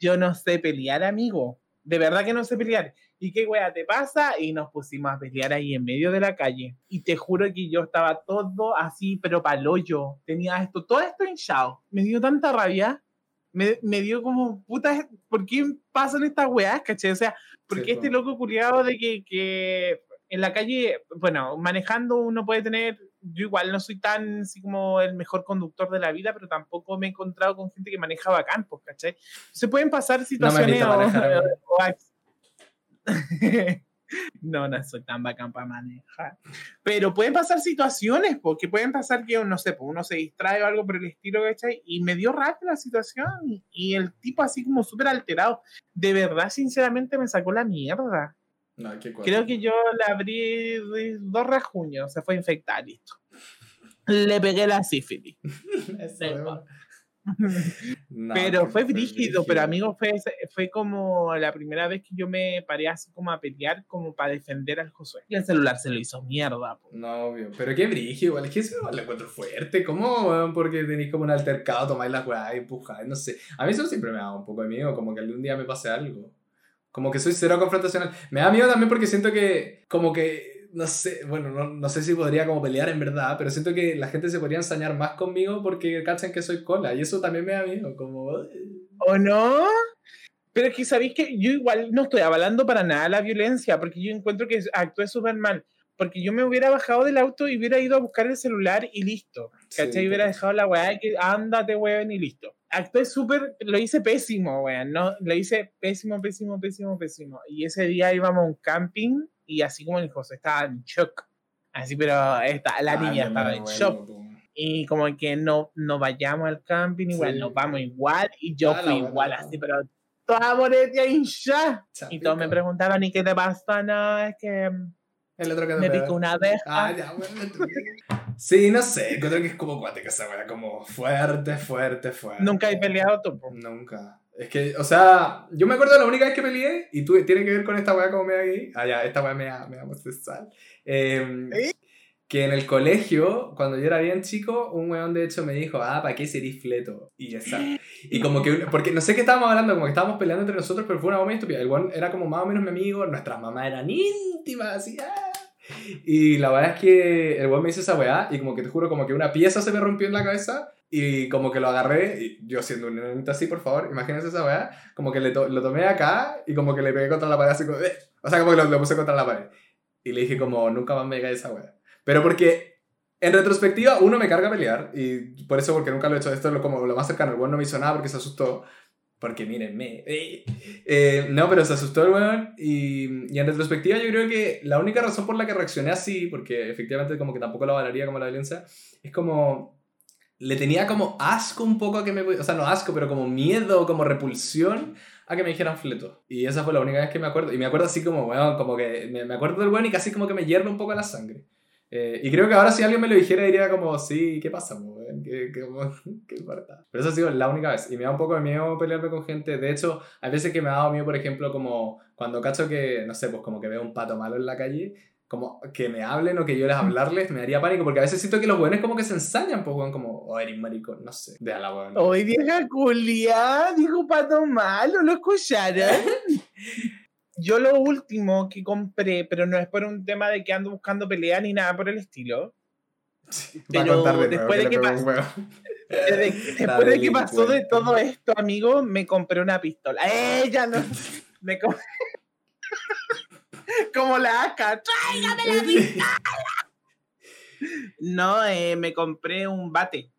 yo no sé pelear, amigo. De verdad que no sé pelear. ¿Y qué wea te pasa? Y nos pusimos a pelear ahí en medio de la calle. Y te juro que yo estaba todo así, pero palollo. Tenía esto, todo esto hinchado. Me dio tanta rabia. Me, me dio como, puta, ¿por qué pasan estas weas, caché? O sea, ¿por Sí, este loco culiado de que, que en la calle, bueno, manejando uno puede tener, yo igual no soy tan así como el mejor conductor de la vida, pero tampoco me he encontrado con gente que maneja bacán, pues, ¿cachai? Se pueden pasar No me situaciones invita a o- manejar a mí. o ac- No, no soy tan bacán para manejar. Pero pueden pasar situaciones, porque pueden pasar que, no sé, pues uno se distrae o algo por el estilo, ¿cachai? Y me dio rápido la situación y, y el tipo así como súper alterado. De verdad, sinceramente, me sacó la mierda. No. Creo que yo le abrí dos rajuños, se fue a infectar, listo. Le pegué la sífilis. No, pero fue brígido, pero amigo, fue, fue como la primera vez que yo me paré así como a pelear, como para defender al Josué. Y el celular se lo hizo mierda. po. No, obvio. Pero qué brígido, igual. Es que eso lo encuentro fuerte. ¿Cómo? Porque tenéis como un altercado, tomáis las weas y empujáis, no sé. A mí eso siempre me da un poco de miedo, como que algún día me pase algo. Como que soy cero confrontacional. Me da miedo también porque siento que, como que, no sé, bueno, no, no sé si podría como pelear en verdad, pero siento que la gente se podría ensañar más conmigo porque cachan que soy cola. Y eso también me da miedo, como... ¿O no? Pero es que sabéis que yo igual no estoy avalando para nada la violencia, porque yo encuentro que actué súper mal. Porque yo me hubiera bajado del auto y hubiera ido a buscar el celular y listo. ¿Cachai? Sí, hubiera dejado la weá que ándate, weón, y listo. Actué súper, lo hice pésimo, weón. No, lo hice pésimo, pésimo, pésimo, pésimo. Y ese día íbamos a un camping y así como el José estaba en shock. Así, pero esta, la Ay, niña me estaba en shock. Y como que no, no vayamos al camping igual, Sí. nos vamos igual. Y yo Ah, fui buena, igual así, pero toda moretia hincha. Y todos me preguntaban, ¿y qué te pasa? No, es que El otro que te me picó una abeja. Ah, ya, bueno. Sí, no sé, encuentro que es como cuática esa weá, como fuerte, fuerte, fuerte. Nunca he peleado topo. Nunca. Es que, o sea, yo me acuerdo de la única vez que peleé, y tú, tiene que ver con esta weá como me gay. Ah, ya, esta weá me da, me da homosexual. Eh, ¿Eh? Que en el colegio, cuando yo era bien chico, un weón de hecho me dijo, ah, ¿para qué serís fleto? Y ya está. Y como que, porque no sé qué estábamos hablando, como que estábamos peleando entre nosotros, pero fue una bomba estúpida. El weón era como más o menos mi amigo, nuestras mamás eran íntimas, así, ah. Y la verdad es que el weón me hizo esa weá, y como que te juro, como que una pieza se me rompió en la cabeza, y como que lo agarré, y yo siendo un nenito así, por favor, imagínense esa weá, como que le to- lo tomé acá, y como que le pegué contra la pared, así como, "Eh". o sea, como que lo, lo puse contra la pared. Y le dije como, nunca más me digas esa weá. Pero porque en retrospectiva, uno me carga a pelear, y por eso, porque nunca lo he hecho, esto es lo, como lo más cercano, el weón no me hizo nada porque se asustó. Porque mírenme. Eh, no, pero se asustó el weón. Y, y, en retrospectiva, yo creo que la única razón por la que reaccioné así, porque efectivamente, como que tampoco lo valoraría como la violencia, es como. Le tenía como asco un poco a que me. O sea, no asco, pero como miedo, como repulsión a que me dijeran fleto. Y esa fue la única vez que me acuerdo. Y me acuerdo así como, weón, como que. Me, me acuerdo del weón y casi como que me hierve un poco la sangre. Eh, y creo que ahora si alguien me lo dijera diría como, sí, ¿qué pasa? ¿Qué, qué, qué importa? Pero eso ha sido la única vez. Y me da un poco de miedo pelearme con gente. De hecho, hay veces que me ha dado miedo, por ejemplo, como cuando cacho que, no sé, pues como que veo un pato malo en la calle, como que me hablen o que yo les hablarles, me daría pánico. Porque a veces siento que los buenos como que se ensañan, pues, weón, como, oh, eres maricón, no sé. De la weón. Hoy vieja culia, dijo pato malo, ¿lo escucharon? yo lo último que compré, pero no es por un tema de que ando buscando pelea ni nada por el estilo. pero después de que, pasó, después de que pasó de todo esto, amigo, me compré una pistola. Ella no. Me compré. Como la AK. ¡Tráigame la pistola! No, eh, me compré un bate.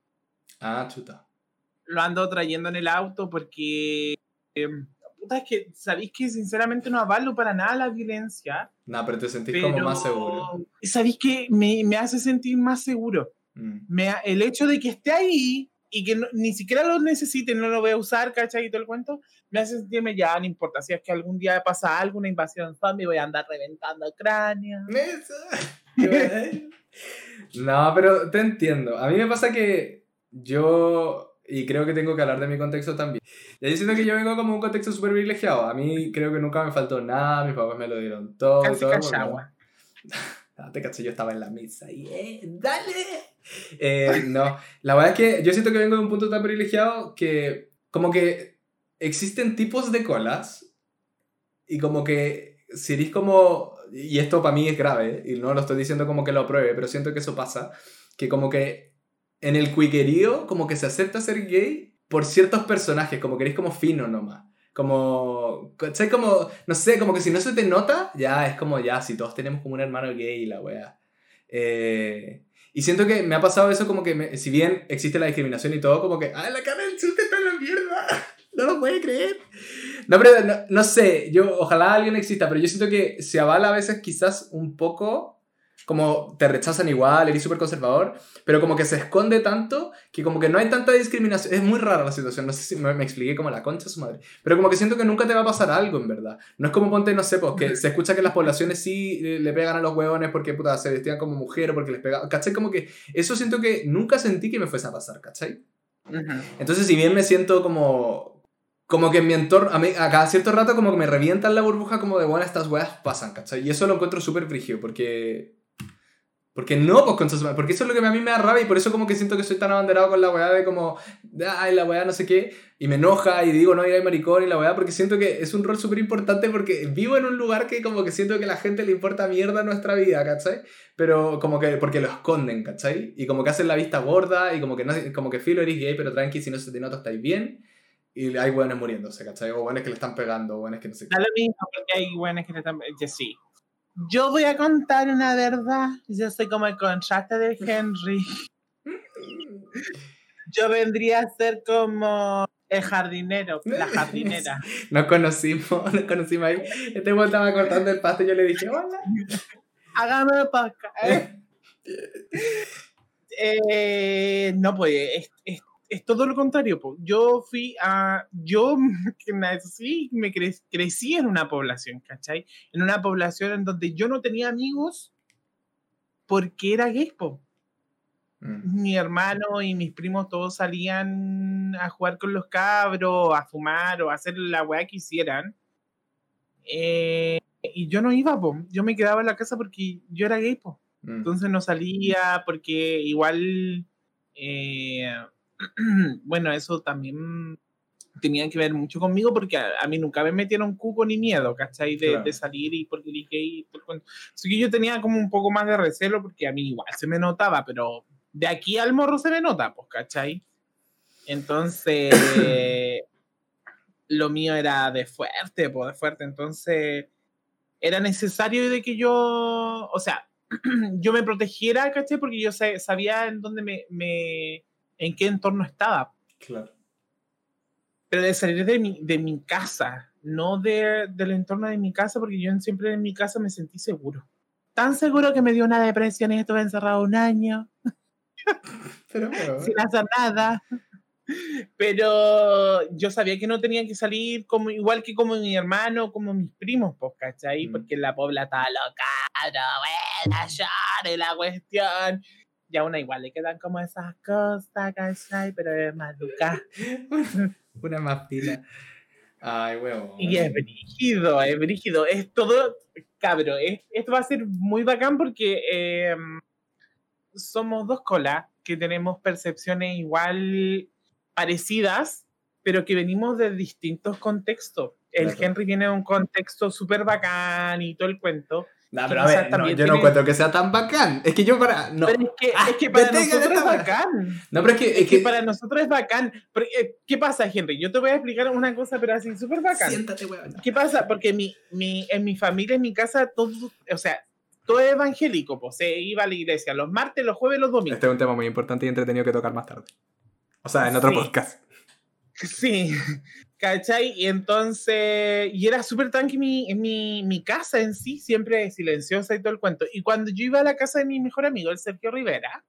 Ah, chuta. Lo ando trayendo en el auto porque. Em, es que sabéis que sinceramente no avalo para nada la violencia. No, pero te sentís como más seguro. Sabéis que me, me, hace sentir más seguro. Mm. Me, el hecho de que esté ahí y que ni siquiera lo necesite, no lo voy a usar, ¿cachai? Y todo el cuento, me hace sentirme ya, no importa. Si es que algún día pasa algo, una invasión zombie, voy a andar reventando cráneos. no, pero te entiendo. A mí me pasa que yo y creo que tengo que hablar de mi contexto también. Y yo siento que yo vengo como un contexto súper privilegiado. A mí creo que nunca me faltó nada, mis papás me lo dieron todo. Casi todo. No, te caché, yo estaba en la misa y ¡eh, dale! Eh, no, la verdad es que yo siento que vengo de un punto tan privilegiado que como que existen tipos de colas y como que si eres como, y esto para mí es grave, y no lo estoy diciendo como que lo apruebe, pero siento que eso pasa, que como que en el cuiquerío como que se acepta ser gay por ciertos personajes, como que eres como fino nomás. Como, ¿sabes? Como, no sé, como que si no se te nota, ya es como ya, si todos tenemos como un hermano gay y la wea. Eh, y siento que me ha pasado eso como que, si bien existe la discriminación y todo, como que, ¡ay, la cara del chute está en la mierda! No lo puede creer. No, pero no, no, sé, yo, ojalá alguien exista, pero yo siento que se avala a veces quizás un poco como te rechazan igual, eres súper conservador, pero como que se esconde tanto que como que no hay tanta discriminación. Es muy rara la situación, no sé si me, expliqué como la concha su madre, pero como que siento que nunca te va a pasar algo en verdad. No es como ponte, no sé, pues que se escucha que las poblaciones sí le pegan a los huevones porque puta, se vestían como mujer o porque les pegaban, ¿cachai? Como que eso siento que nunca sentí que me fuese a pasar, ¿cachai? Entonces, si bien me siento como como que en mi entorno, a, mí, a cada cierto rato como que me revientan la burbuja como de, bueno, estas weas pasan, ¿cachai? Y eso lo encuentro súper frigio, porque porque no, pues con Porque eso es lo que a mí me da rabia y por eso como que siento que soy tan abanderado con la weá de como, ay, la weá no sé qué, y me enoja y digo, no, hay maricón y la weá, porque siento que es un rol súper importante porque vivo en un lugar que como que siento que a la gente le importa mierda nuestra vida, ¿cachai? Pero como que, porque lo esconden, ¿cachai? Y como que hacen la vista gorda y como que, no, como que filo eres gay, pero tranqui, si no se te nota estáis bien. Y hay weones muriéndose, ¿cachai? O weones que le están pegando, o weones que no sé qué. Da lo mismo porque hay weones que le están... Sí, yo voy a contar una verdad. Yo soy como el contraste de Henry. Yo vendría a ser como el jardinero, la jardinera. Nos conocimos, nos conocimos ahí. Este güey estaba cortando el pasto y yo le dije, hola. Hágame para acá. ¿eh? eh, no, pues, es, es todo lo contrario. Yo fui a. Yo sí, me crecí en una población, ¿cachai? En una población en donde yo no tenía amigos porque era gay, po. Mm. Mi hermano y mis primos todos salían a jugar con los cabros, a fumar o a hacer la weá que hicieran. Eh, y yo no iba, po. Yo me quedaba en la casa porque yo era gay, po. Mm. Entonces no salía porque igual. Eh, bueno, eso también tenía que ver mucho conmigo porque a, mí nunca me metieron cuco ni miedo, ¿cachai? De, de salir y porque dije y Así que yo tenía como un poco más de recelo porque a mí igual se me notaba, pero de aquí al morro se me nota, pues, ¿cachai? Entonces, lo mío era de fuerte, pues, de fuerte. Entonces, era necesario de que yo, o sea, yo me protegiera, ¿cachai? Porque yo sabía en dónde me en qué entorno estaba. Claro. pero de salir de mi, de mi casa, no de, del entorno de mi casa, porque yo siempre en mi casa me sentí seguro. Tan seguro que me dio una depresión y estuve encerrado un año. Pero, sin hacer nada. Pero yo sabía que no tenía que salir como igual que como mi hermano, como mis primos, pues, ¿cachai? Mm. Porque la pobla estaba loca, no, buena, llore la cuestión. Y a una igual le quedan como esas cosas, ¿cachai? Pero es más duca. una más pila. Ay, huevo. Y es brígido, es brígido. Es todo, cabro. esto va a ser muy bacán porque em, somos dos colas que tenemos percepciones igual parecidas, pero que venimos de distintos contextos. El Henry viene de un contexto súper bacán y todo el cuento. No, pero a ver, yo no encuentro que sea tan bacán. Es que yo para. No. Pero es que, es que para nosotros es bacán. No, pero es que. Es, que, para nosotros es bacán. Eh, ¿Qué pasa, Henry? Yo te voy a explicar una cosa, pero así, súper bacán. Siéntate, weón. ¿Qué pasa? Porque mi, mi, en mi familia, en mi casa, todo. O sea, todo es evangélico, pues se iba a la iglesia los martes, los jueves, los domingos. Este es un tema muy importante y entretenido que tocar más tarde. O sea, en otro podcast. Sí, ¿cachai? Y entonces, y era súper tranqui mi, mi, mi casa en sí, siempre silenciosa y todo el cuento. Y cuando yo iba a la casa de mi mejor amigo, el Sergio Rivera,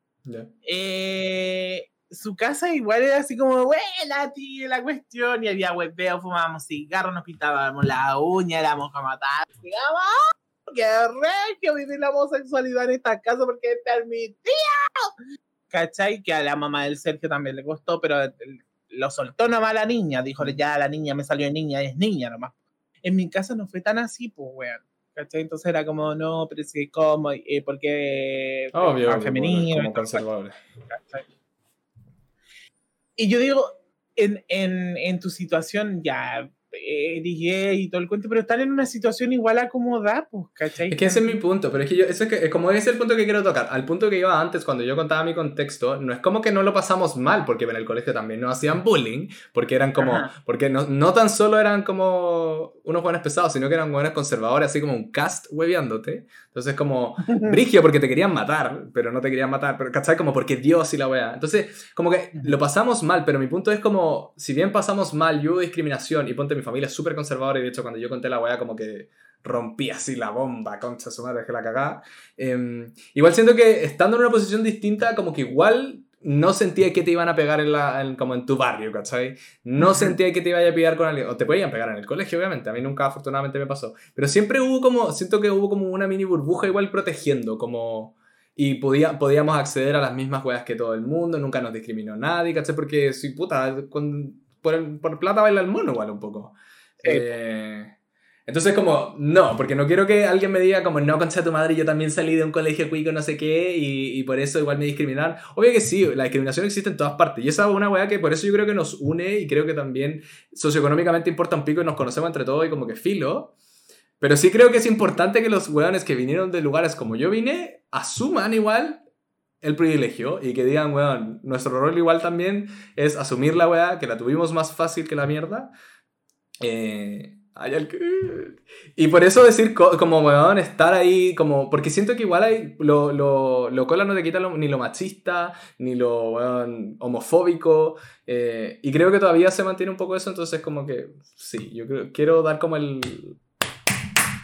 eh, su casa igual era así como, buena, tío, la cuestión. Y había webveo, fumábamos cigarros, nos pintábamos la uña, éramos como tal. Digamos, ¡qué regio vivir la homosexualidad en esta casa porque es permitido! ¿cachai? Que a la mamá del Sergio también le costó, pero lo soltó nomás a la niña, dijo, ya la niña me salió niña, es niña nomás. En mi casa no fue tan así, pues, weón. ¿Cachai? Entonces era como, no, pero es que, ¿cómo? Eh, porque obvio, femenino. Como y yo digo, en, en, en tu situación, ya, eh, y todo el cuento, pero están en una situación igual acomodada, pues, ¿cachai? Es que ese es mi punto, pero es que yo, eso es que, como ese es el punto que quiero tocar, al punto que iba antes, cuando yo contaba mi contexto, no es como que no lo pasamos mal, porque en el colegio también nos hacían bullying, porque eran como, porque no, no, tan solo eran como unos buenos pesados, sino que eran buenos conservadores, así como un cast hueveándote. Entonces, como brigio porque te querían matar, pero no te querían matar, pero ¿cachai? Como porque Dios y la wea. Entonces, como que lo pasamos mal, pero mi punto es como, si bien pasamos mal, yo discriminación, y ponte mi familia es súper conservadora, y de hecho, cuando yo conté la wea, como que rompí así la bomba, concha su madre, que la cagá. Em, igual siento que estando en una posición distinta, como que igual no sentía que te iban a pegar en la, como en tu barrio, ¿cachai? No sentía que te iban a pegar con alguien, o te podían pegar en el colegio, obviamente, a mí nunca afortunadamente me pasó, pero siempre hubo como, siento que hubo como una mini burbuja igual protegiendo, como... Y podía, podíamos acceder a las mismas weas que todo el mundo, nunca nos discriminó nadie, ¿cachai? Porque, si puta, por, por, plata baila el mono igual un poco. Eh, entonces, como, no, porque no quiero que alguien me diga, como, no, concha tu madre, yo también salí de un colegio cuico, no sé qué, y, y, por eso igual me discriminaron. Obvio que sí, la discriminación existe en todas partes. Y esa es una weá que por eso yo creo que nos une y creo que también socioeconómicamente importa un pico y nos conocemos entre todos y como que filo. Pero sí creo que es importante que los weones que vinieron de lugares como yo vine asuman igual el privilegio y que digan, weón, nuestro rol igual también es asumir la weá, que la tuvimos más fácil que la mierda. Eh, y por eso decir, como, weón, estar ahí, como, porque siento que igual hay, lo, lo, lo cola no te quita ni lo machista, ni lo, weón, homofóbico, eh, y creo que todavía se mantiene un poco eso, entonces como que, sí, yo quiero dar como el,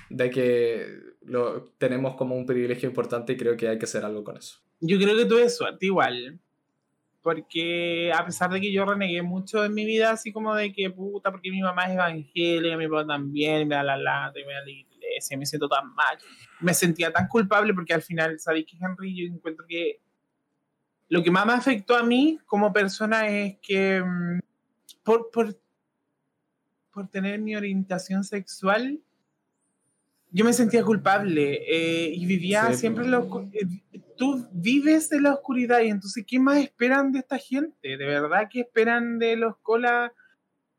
de que lo, tenemos como un privilegio importante y creo que hay que hacer algo con eso. Yo creo que a ti igual, porque a pesar de que yo renegué mucho en mi vida, así como de que puta, porque mi mamá es evangélica, mi papá también, me da la lata, me da la iglesia, me siento tan mal, me sentía tan culpable porque al final, ¿sabéis que Henry? Yo encuentro que lo que más me afectó a mí como persona es que mm, por, por, por tener mi orientación sexual, yo me sentía culpable eh, y vivía siempre en la eh, Tú vives en la oscuridad y entonces, ¿qué más esperan de esta gente? ¿De verdad qué esperan de los colas?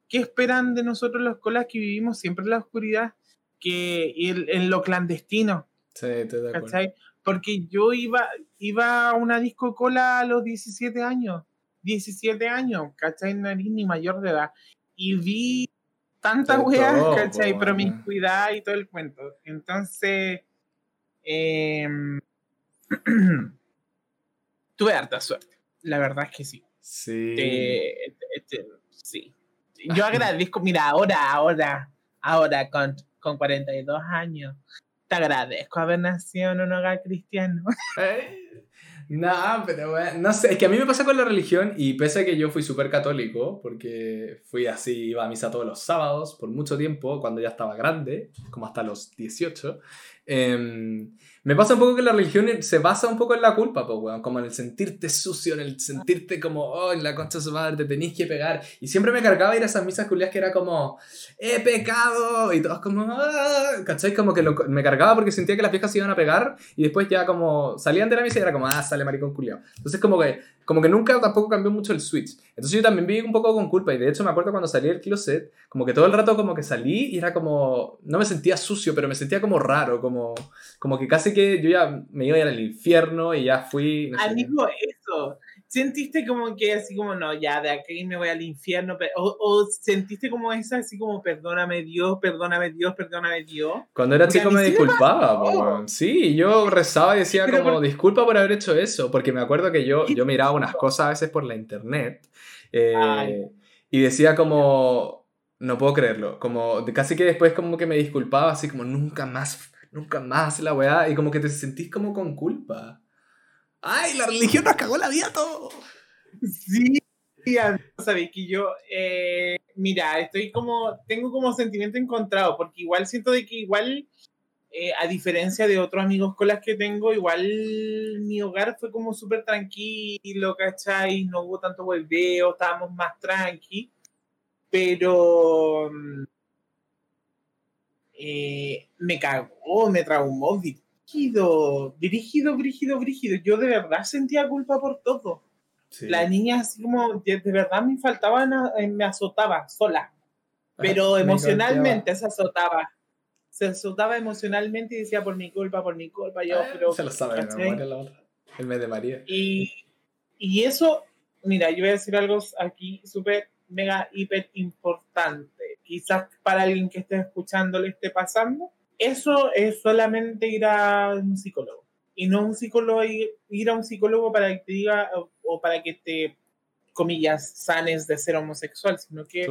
¿Qué esperan de nosotros los colas que vivimos siempre en la oscuridad? Que en, lo clandestino. Sí, te acuerdo. Porque yo iba, iba a una disco cola a los 17 años. 17 años, ¿cachai? No era ni mayor de edad. Y vi tanta weas, ¿cachai? Promiscuidad y todo el cuento. Entonces, em, tuve harta suerte. La verdad es que sí. Sí. sí. Yo agradezco, mira, ahora, ahora, ahora, con, con 42 años, te agradezco haber nacido en un hogar cristiano. No, pero bueno, no sé, es que a mí me pasa con la religión y pese a que yo fui súper católico, porque fui así, iba a misa todos los sábados por mucho tiempo, cuando ya estaba grande, como hasta los 18, eh, me pasa un poco que la religión se basa un poco en la culpa, pues, weón. Como en el sentirte sucio, en el sentirte como, oh, en la concha de su madre, te tenéis que pegar. Y siempre me cargaba ir a esas misas culias que era como, he pecado. Y todos como, ah", ¿cachai? Como que me cargaba porque sentía que las viejas se iban a pegar. Y después ya como salían de la misa y era como, ah, sale maricón culiao. Entonces como que, como que nunca tampoco cambió mucho el switch. Entonces yo también viví un poco con culpa. Y de hecho me acuerdo cuando salí del closet, como que todo el rato como que salí y era como, no me sentía sucio, pero me sentía como raro, como, como que casi que yo ya me iba a ir al infierno y ya fui. Eso. ¿Sentiste como que así como, no, ya de aquí me voy al infierno? O, o, sentiste como esa, así como, perdóname Dios, perdóname Dios, perdóname Dios? Cuando era chico me disculpaba, sí, yo rezaba y decía como, disculpa por haber hecho eso, porque me acuerdo que yo, yo miraba unas cosas a veces por la internet eh, y decía como, no puedo creerlo, como casi que después como que me disculpaba, así como, nunca más nunca más la weá, y como que te sentís como con culpa. ¡Ay, la religión nos cagó la vida todo! Sí, sabéis que yo, mira, estoy como, tengo como sentimiento encontrado, porque igual siento de que igual, eh, a diferencia de otros amigos con las que tengo, igual mi hogar fue como súper tranquilo, ¿cachai? No hubo tanto hueveo, estábamos más tranqui, pero mm, eh, me cagó, me traumó, dirigido, dirigido, brígido, brígido. Yo de verdad sentía culpa por todo. La niña así como, de, verdad me faltaba, eh, me azotaba sola, pero emocionalmente se azotaba. Se azotaba emocionalmente y decía por mi culpa, por mi culpa, yo, pero... Se lo sabe, la otra. El mes de María. Y, y eso, mira, yo voy a decir algo aquí súper, mega, hiper importante quizás para alguien que esté escuchando le esté pasando, eso es solamente ir a un psicólogo. Y no un psicólogo, ir a un psicólogo para que te diga o, para que te, comillas, sanes de ser homosexual, sino que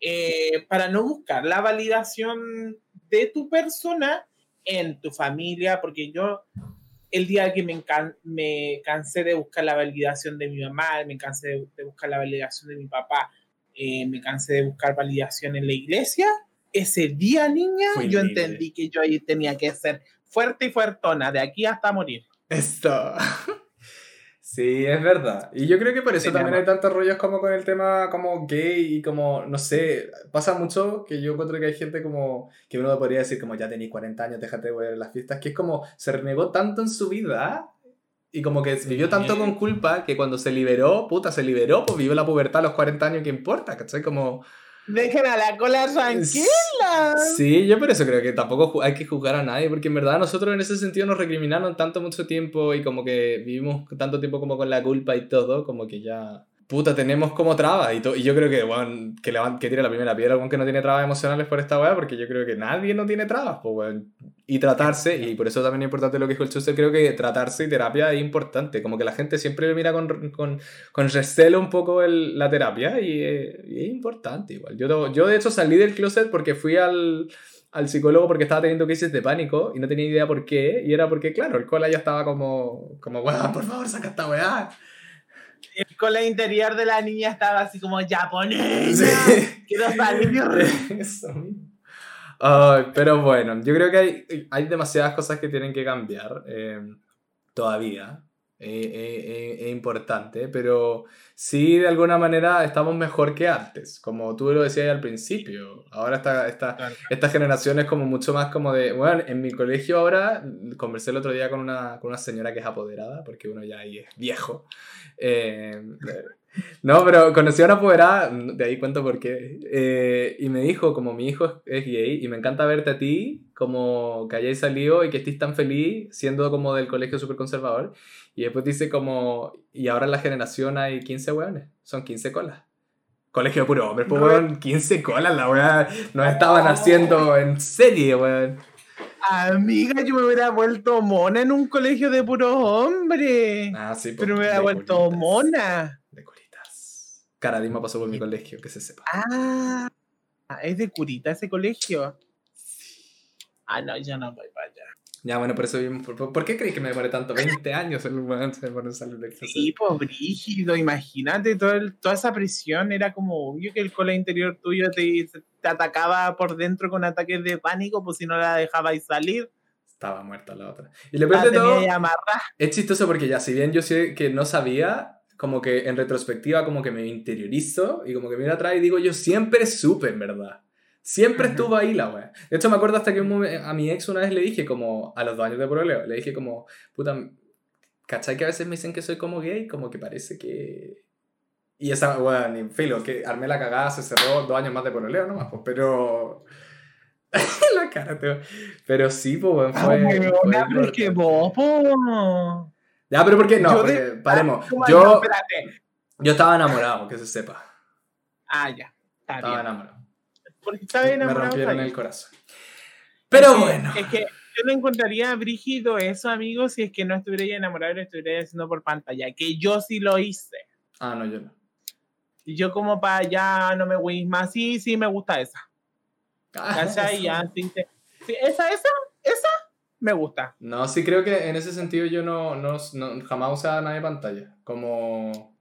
eh, para no buscar la validación de tu persona en tu familia, porque yo el día que me, me cansé de buscar la validación de mi mamá, me cansé de buscar la validación de mi papá, eh, me cansé de buscar validación en la iglesia, ese día, niña, yo entendí que yo ahí tenía que ser fuerte y fuertona, de aquí hasta morir. Esto. Sí, es verdad. Y yo creo que por eso también hay tantos rollos como con el tema como gay y como, no sé, pasa mucho que yo encuentro que hay gente como, que uno podría decir como ya tenéis 40 años, déjate de ver las fiestas, que es como se renegó tanto en su vida y como que vivió tanto con culpa que cuando se liberó, puta, se liberó, pues vivió la pubertad a los 40 años, ¿qué importa? ¿Cachai? Como... Dejen a la cola tranquila. Sí, yo por eso creo que tampoco hay que juzgar a nadie, porque en verdad nosotros en ese sentido nos recriminaron tanto mucho tiempo y como que vivimos tanto tiempo como con la culpa y todo, como que ya puta, tenemos como trabas. Y, y yo creo que, bueno, que, que tire la primera piedra, que no tiene trabas emocionales por esta weá, porque yo creo que nadie no tiene trabas, pues. Y tratarse, y por eso también es importante lo que dijo el Chuster, creo que tratarse y terapia es importante. Como que la gente siempre mira con, con, con recelo un poco el, la terapia y, es importante igual. Yo, yo de hecho salí del closet porque fui al al psicólogo porque estaba teniendo crisis de pánico y no tenía idea por qué. Y era porque, claro, el cola ya estaba como, como, weá, por favor, saca esta weá el cola interior de la niña estaba así como japonés. Quiero salir. Eso pero bueno, yo creo que hay, hay demasiadas cosas que tienen que cambiar eh, todavía. Eh, eh, es importante, pero sí de alguna manera estamos mejor que antes, como tú lo decías al principio. Ahora esta, esta, esta generación es como mucho más como de, bueno, en mi colegio ahora, conversé el otro día con una, con una señora que es apoderada, porque uno ya ahí es viejo, eh, no, pero conocí a una apoderada, de ahí cuento por qué, eh, y me dijo, como mi hijo es gay, y me encanta verte a ti, como que hayáis salido y que estés tan feliz siendo como del colegio súper conservador. Y después dice como, y ahora en la generación hay 15 weones, son 15 colas. Colegio de puro hombre, pues weón, 15 colas, la weá, nos estaban haciendo en serie, weón. Amiga, yo me hubiera vuelto mona en un colegio de puros hombres. Ah, sí, pues, Pero me hubiera vuelto mona. De colitas. Caradima pasó por mi colegio, que se sepa. Ah, es de curita ese colegio. Ah, no, yo no voy para. Ya, bueno, por eso ¿Por, ¿por qué crees que me demoré tanto? 20 años en salir de Sí, pues brígido, imagínate todo toda esa presión. Era como obvio que el colegio interior tuyo te, te, atacaba por dentro con ataques de pánico, pues si no la dejabais salir. Estaba muerta la otra. Y le de todo, es chistoso porque ya, si bien yo sé que no sabía, como que en retrospectiva como que me interiorizo y como que miro atrás y digo, yo siempre supe, en verdad. Siempre estuvo ahí la wea. De hecho, me acuerdo hasta que a mi ex una vez le dije, como, a los dos años de problema, le dije como, puta, ¿cachai que a veces me dicen que soy como gay? Como que parece que... Y esa, wea, ni filo, que armé la cagada, se cerró dos años más de pololeo nomás, pues, pero... la cara, tío. Pero sí, pues, fue... Ay, fue que vos, Ya, pero ¿por qué no? paremos. Yo, yo estaba enamorado, que se sepa. Ah, ya. estaba enamorado porque estaba enamorado. Me rompieron el corazón. Pero bueno. Es que yo no encontraría brígido eso, amigo, si es que no estuviera enamorado y lo estuviera haciendo por pantalla. Que yo sí lo hice. Ah, no, yo no. Y yo como para allá no me voy más. Sí, sí, me gusta esa. Ah, Ya, sí, esa, esa, esa, me gusta. No, sí creo que en ese sentido yo no, no, no jamás usaba nada de pantalla. Como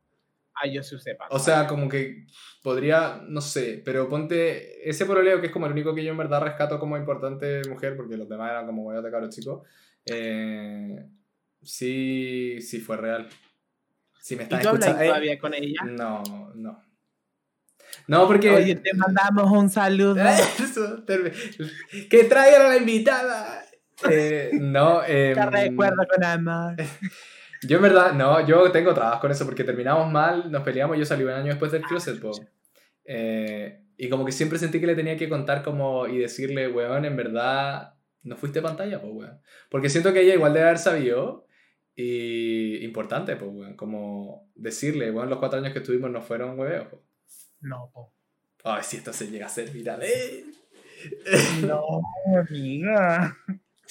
Ah, yo sí usé O sea, como que podría, no sé, pero ponte ese pololeo que es como el único que yo en verdad rescato como importante mujer, porque los demás eran como voy a atacar a los chicos. Eh, sí, sí fue real. Si me estás ¿Y tú todavía con ella? No, no. No, porque. Oye, te mandamos un saludo. que traigan a la invitada. Eh, no. Eh, te recuerdo con amor. Yo en verdad, no, yo tengo trabas con eso porque terminamos mal, nos peleamos, yo salí un año después del closet, eh, y como que siempre sentí que le tenía que contar como y decirle, weón, en verdad, no fuiste pantalla, pues, weón. Porque siento que ella igual debe haber sabido y importante, pues, weón, como decirle, weón, los cuatro años que estuvimos no fueron weón. No, po. Ay, si esto se llega a ser viral, ¿eh? No, amiga.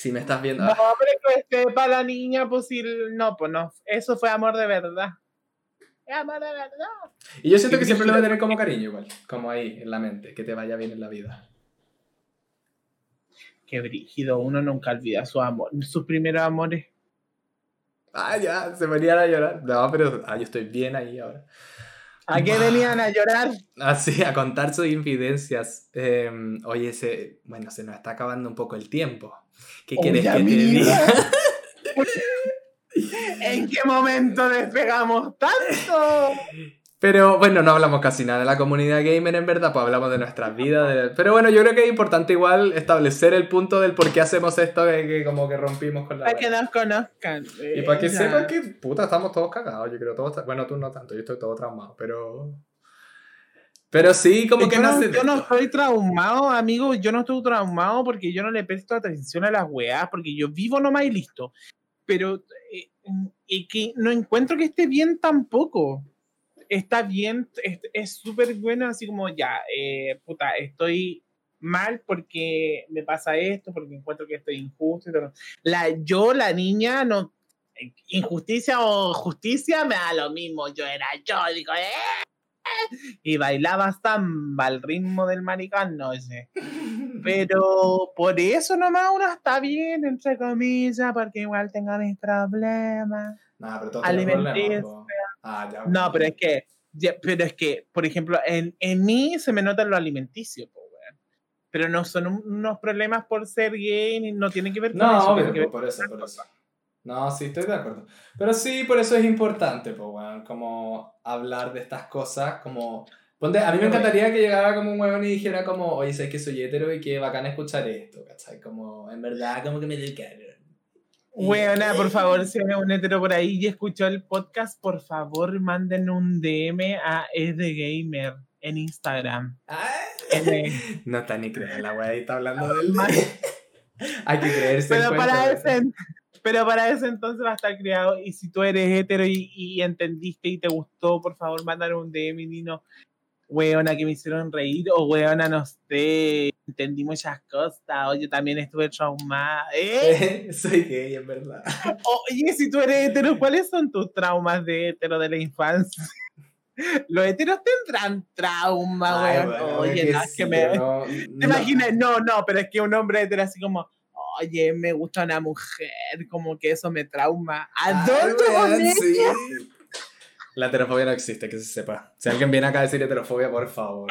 Si me estás viendo. No, pero que esté para la niña, pues sí, no, pues no. Eso fue amor de verdad. Es amor de verdad. Y yo siento que siempre lo voy a tener como cariño, igual. Como ahí, en la mente. Que te vaya bien en la vida. Qué brígido. Uno nunca olvida su amor, sus primeros amores. Ah, ya, se venían a llorar. No, pero ah, yo estoy bien ahí ahora. ¿A qué venían a llorar? Ah, sí, a contar sus infidencias. Em, oye, se, bueno, se nos está acabando un poco el tiempo. ¿Qué quieres que te diga? ¿En qué momento despegamos tanto? Pero bueno, no hablamos casi nada de la comunidad gamer en verdad, pues hablamos de nuestras vidas. Pero bueno, yo creo que es importante igual establecer el punto del por qué hacemos esto, que, como que rompimos con la... Para que nos conozcan. y para que sepan que, puta, estamos todos cagados, yo creo. Todos, bueno, tú no tanto, yo estoy todo traumado, pero... Pero sí, como que no, Yo no estoy traumado, amigo. Yo no estoy traumado porque yo no le presto atención a las weas, porque yo vivo nomás y listo. Pero eh, y que no encuentro que esté bien tampoco. Está bien, es súper bueno, así como ya, eh, puta, estoy mal porque me pasa esto, porque encuentro que estoy injusto. La, yo, la niña, no. Injusticia o justicia me da lo mismo. Yo era yo, digo, ¡eh! y bailaba samba al ritmo del maricón, no sé. Pero por eso nomás uno está bien, entre comillas, porque igual tengo mis problemas. No, pero ah, no, pero es que, pero es que, por ejemplo, en, en mí se me nota lo alimenticio, pero no son unos problemas por ser gay, no tiene que ver con eso. No, por eso, por eso. No, sí, estoy de acuerdo. Pero sí, por eso es importante, pues, bueno, como hablar de estas cosas, como... Ponte, a mí me encantaría que llegara como un huevón y dijera como, oye, sé que soy hetero y que bacán escuchar esto, ¿cachai? Como, en verdad, como que me dedicaron. Buena, por favor, si hay un hetero por ahí y escuchó el podcast, por favor, manden un DM a Gamer en Instagram. Ah, no está ni creer, la wea ahí está hablando del... hay que creerse. Pero para ese, pero para eso entonces va a estar creado. Y si tú eres hetero y, entendiste y te gustó, por favor, mándale un DM y no, weona, que me hicieron reír, o weona, no sé, entendí muchas cosas, o yo también estuve traumada. ¿eh? Soy gay, en verdad. Oye, si tú eres hetero, ¿cuáles son tus traumas de hetero de la infancia? los heteros tendrán trauma, Ay, weón. bueno, Oye, que no, es sí, que me. no- ¿Te no- imaginas? No, no, pero es que un hombre hetero así como, oye, me gusta una mujer, como que eso me trauma. ¿A Ay, dónde con sí. La heterofobia no existe, que se sepa. Si alguien viene acá a decir heterofobia, por favor.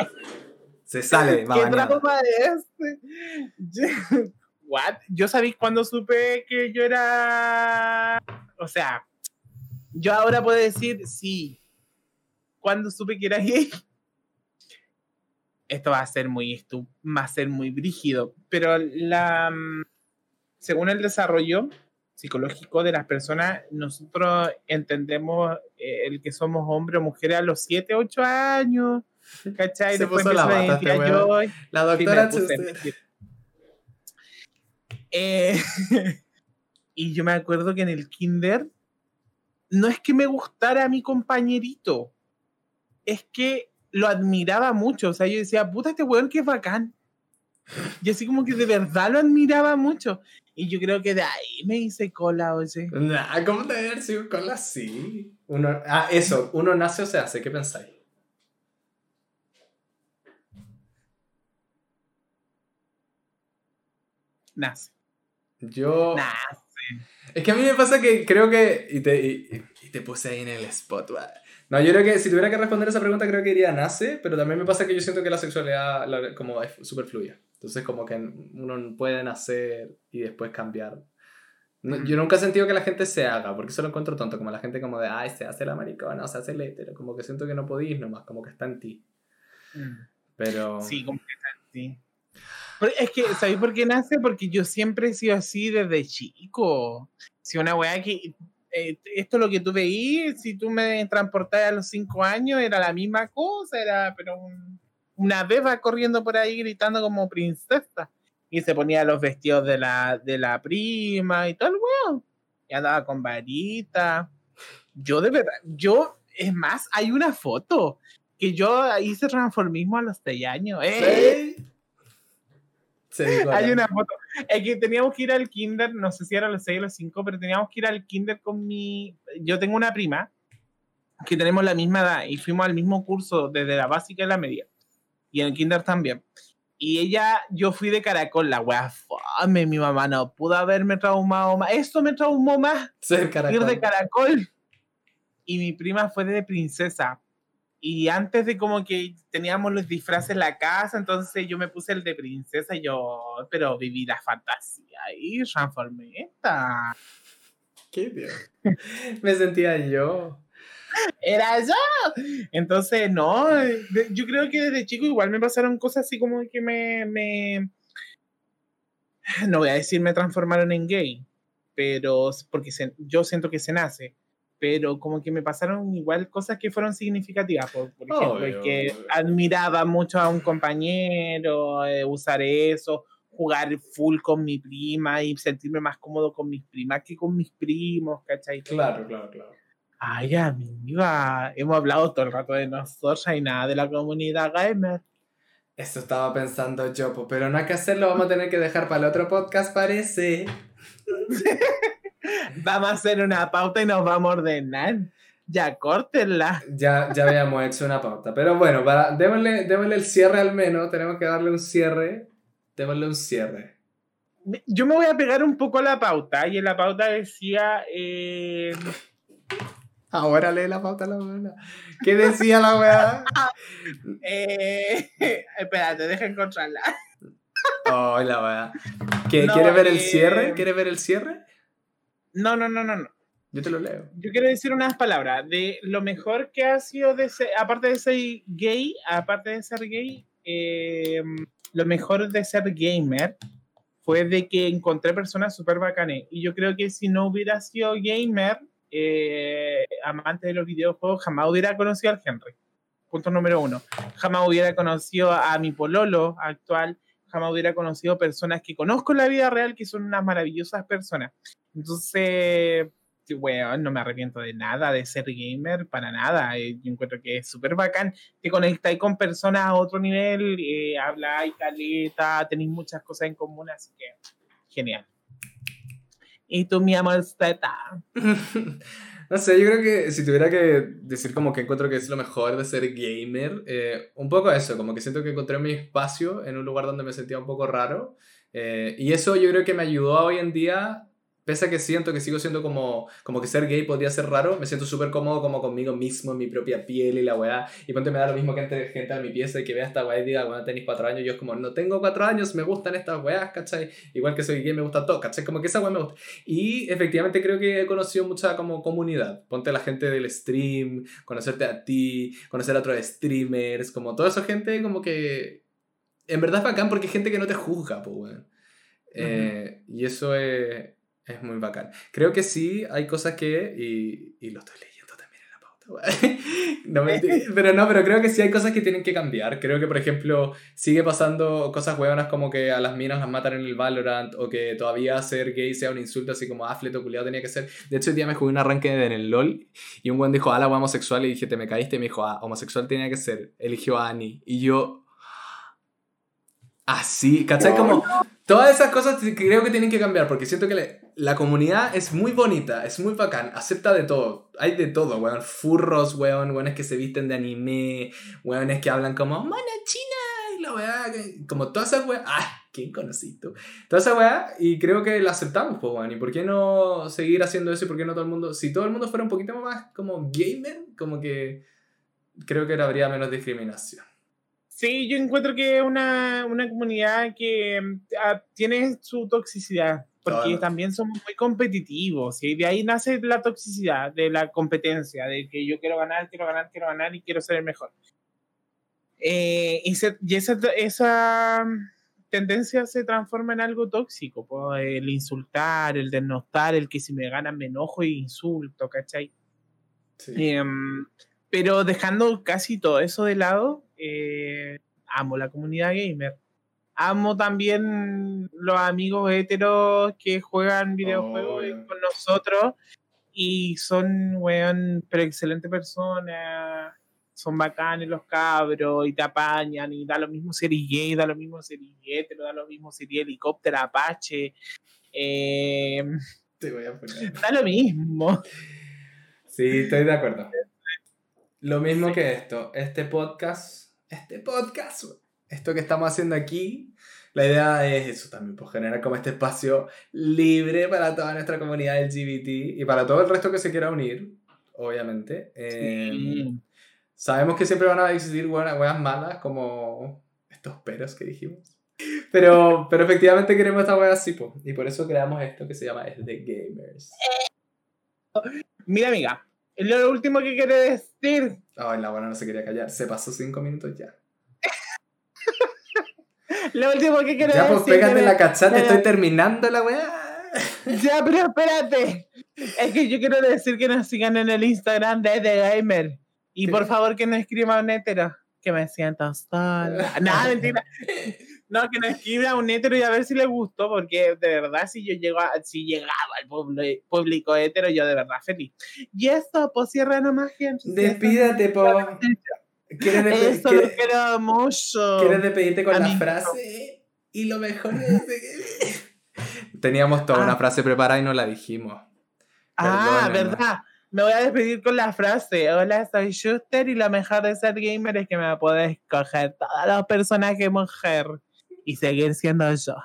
Se sale, ¿Qué trauma es este? What? Yo sabí cuando supe que yo era. O sea, yo ahora puedo decir sí. Cuando supe que era gay. Esto va a ser muy estu va a ser muy brígido. Pero la mm, según el desarrollo psicológico de las personas, nosotros entendemos eh, el que somos hombre o mujer a los 7, 8 años. ¿Cachai? Se Después puso la bata este yo. La Sí, doctora mentira. Eh, y yo me acuerdo que en el kinder no es que me gustara a mi compañerito, es que lo admiraba mucho. O sea, yo decía, puta, este weón que es bacán. Y así como que de verdad lo admiraba mucho. Y yo creo que de ahí me hice cola, oye. Nah, ¿cómo te haber sido con la así? Uno, ah, eso, uno nace o se hace, ¿qué pensáis? Nace. Yo. Nace. Es que a mí me pasa que creo que. Y te, y, y te puse ahí en el spot. va. No, yo creo que si tuviera que responder esa pregunta, creo que iría nace, pero también me pasa que yo siento que la sexualidad la- como es súper fluida. Entonces, como que uno puede nacer y después cambiar. No, yo nunca he sentido que la gente se haga, porque eso lo encuentro tonto, como la gente como de, ay, se hace la maricona o se hace el hétero, como que siento que no podís nomás, como que está en ti. Pero... Sí, como que está así. Pero es que, ¿sabéis por qué nace? Porque yo siempre he sido así desde chico. Si una weá que. eh, esto es lo que tú veí, si tú me transportabas a los cinco años, era la misma cosa, era pero un- una beba corriendo por ahí gritando como princesa. Y se ponía los vestidos de la, de la prima y todo el weón. Y andaba con varita. Yo de verdad, yo, es más, hay una foto que yo hice transformismo a los seis años. ¡Eh! Sí. Hay una foto. Es que teníamos que ir al kinder, no sé si era a los 6 o los 5, pero teníamos que ir al kinder con mi... Yo tengo una prima que tenemos la misma edad y fuimos al mismo curso desde la básica y la media. Y en el kinder también. Y ella, yo fui de caracol, la wea fame, mi mamá no pudo haberme traumado más. Esto me traumó más, Ser ir caracol. de caracol. Y mi prima fue de princesa. Y antes de como que teníamos los disfraces en la casa, entonces yo me puse el de princesa y yo, pero viví la fantasía y transformé esta. ¿Qué tío? Me sentía yo. Era yo. Entonces, no, yo creo que desde chico igual me pasaron cosas así como que me, me no voy a decir me transformaron en gay, pero porque se- yo siento que se nace, pero como que me pasaron igual cosas que fueron significativas, por, por ejemplo, que admiraba mucho a un compañero, eh, usar eso, jugar full con mi prima y sentirme más cómodo con mis primas que con mis primos, ¿cachai? Claro, claro, claro. Ay, amiga, hemos hablado todo el rato de nosotros y nada de la comunidad gamer. Eso estaba pensando yo, pero no hay que hacerlo, vamos a tener que dejar para el otro podcast, parece. Vamos a hacer una pauta y nos vamos a ordenar. Ya, córtenla. Ya, ya habíamos hecho una pauta. Pero bueno, para, démosle, démosle el cierre al menos. Tenemos que darle un cierre. Démosle un cierre. Yo me voy a pegar un poco a la pauta y en la pauta decía... eh, Ahora lee la pauta la buena. ¿Qué decía la weá? eh, espérate, deja encontrarla. Oh, la weá. ¿Qué, No, ¿Quieres ver el eh, cierre? ¿Quieres ver el cierre? No, no, no, no, no. Yo te lo leo. Yo quiero decir unas palabras de lo mejor que ha sido de ser, aparte de ser gay, aparte de ser gay, eh, lo mejor de ser gamer fue de que encontré personas súper bacanes. Y yo creo que si no hubiera sido gamer, eh, amante de los videojuegos, jamás hubiera conocido al Henry. Punto número uno. Jamás hubiera conocido a mi pololo actual, jamás hubiera conocido personas que conozco en la vida real, que son unas maravillosas personas. Entonces, weón, no me arrepiento de nada de ser gamer, para nada. Eh, Yo encuentro que es súper bacán. Te conectáis con personas a otro nivel, eh, habláis caleta, tenéis muchas cosas en común, así que genial. Y tú, mi amor, Zeta. No sé, yo creo que si tuviera que decir como que encuentro que es lo mejor de ser gamer, eh, un poco eso, como que siento que encontré mi espacio en un lugar donde me sentía un poco raro. eh, y eso yo creo que me ayudó hoy en día pese a que siento que sigo siendo como, como que ser gay podría ser raro, me siento súper cómodo como conmigo mismo, en mi propia piel y la weá. Y ponte me da lo mismo que entre gente a mi pieza y que vea esta weá y diga, bueno, tenéis cuatro años. Yo es como, no tengo cuatro años, me gustan estas weas, ¿cachai? Igual que soy gay, me gusta todo, ¿cachai? Como que esa weá me gusta. Y efectivamente creo que he conocido mucha como comunidad. Ponte a la gente del stream, conocerte a ti, conocer a otros streamers, como toda esa gente como que... En verdad es bacán porque hay gente que no te juzga, pues, weón. Eh, y eso es, es muy bacán. Creo que sí, hay cosas que, y, y lo estoy leyendo también en la pauta, no me, pero no, pero creo que sí hay cosas que tienen que cambiar. Creo que, por ejemplo, sigue pasando cosas hueonas como que a las minas las matan en el Valorant o que todavía ser gay sea un insulto así como afleto culiado tenía que ser. De hecho, hoy día me jugué un arranque en el LOL y un buen dijo, ah, la wea homosexual y dije, te me caíste y me dijo, ah, homosexual tenía que ser. Eligió a Annie y yo... Así, ¿cachai? Como todas esas cosas creo que tienen que cambiar porque siento que le, la comunidad es muy bonita, es muy bacán, acepta de todo, hay de todo, weón, furros, weón, weones que se visten de anime, weones que hablan como, mona china, y la weá, como todas esas weas, ah, ¿quién conocí tú? Toda esa weá, y creo que la aceptamos, pues, weón, y por qué no seguir haciendo eso y por qué no todo el mundo, si todo el mundo fuera un poquito más como gamer, como que creo que habría menos discriminación. Sí, yo encuentro que es una, una comunidad que uh, tiene su toxicidad, porque claro. también somos muy competitivos, y de ahí nace la toxicidad, de la competencia, de que yo quiero ganar, quiero ganar, quiero ganar y quiero ser el mejor. Eh, y, se, y esa, esa, tendencia se transforma en algo tóxico, el insultar, el denostar, el que si me ganan me enojo y insulto, ¿cachai? Sí. Eh, pero dejando casi todo eso de lado, eh, amo la comunidad gamer. Amo también los amigos heteros que juegan videojuegos oh, yeah. con nosotros y son, weón, pero excelentes personas. Son bacanes los cabros y te apañan y da lo mismo ser gay, da lo mismo ser hetero, da lo mismo ser helicóptero, apache. Eh, te voy a poner. Da lo mismo. Sí, estoy de acuerdo. Lo mismo sí. que esto, este podcast, este podcast, esto que estamos haciendo aquí, la idea es eso también, pues generar como este espacio libre para toda nuestra comunidad LGBT y para todo el resto que se quiera unir, obviamente. Sí. Eh, sabemos que siempre van a existir buenas, buenas malas, como estos peros que dijimos. Pero, pero efectivamente queremos esta wea así, pues, y por eso creamos esto que se llama Es de Gamers. Mira, amiga, lo último que quiere decir. Ay, la buena no se quería callar. Se pasó cinco minutos ya. lo último que quiere decir. Ya, pues pégate la cachata, estoy terminando la weá. Ya, pero espérate. Es que yo quiero decir que nos sigan en el Instagram de The Gamer. Y por favor que no escriban un hétero. Que me siento sola. Nada, mentira. No, que nos escriba un hétero y a ver si le gustó, porque de verdad, si yo llego a, si llegaba al público hétero, yo de verdad feliz. Y esto, pues cierra nomás, gente. Despídate, po. ¿Quieres despedir, Eso ¿quieres, lo quiero mucho. ¿Quieres despedirte con Amigo. la frase? Y lo mejor es Teníamos toda ah. una frase preparada y no la dijimos. Ah, verdad. Me voy a despedir con la frase. Hola, soy Schuster y lo mejor de ser gamer es que me puedes escoger todos los personajes mujer y seguir siendo yo.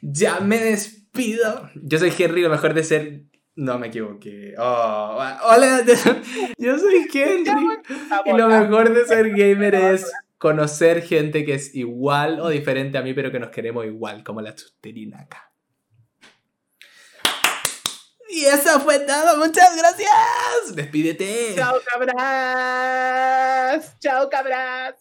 ya me despido. Yo soy Henry, lo mejor de ser. No me equivoqué. Oh, hola, yo soy Henry. y lo mejor de ser gamer es conocer gente que es igual o diferente a mí, pero que nos queremos igual, como la chusterina acá. Y eso fue todo. Muchas gracias. Despídete. Chao, cabras. Chao, cabras.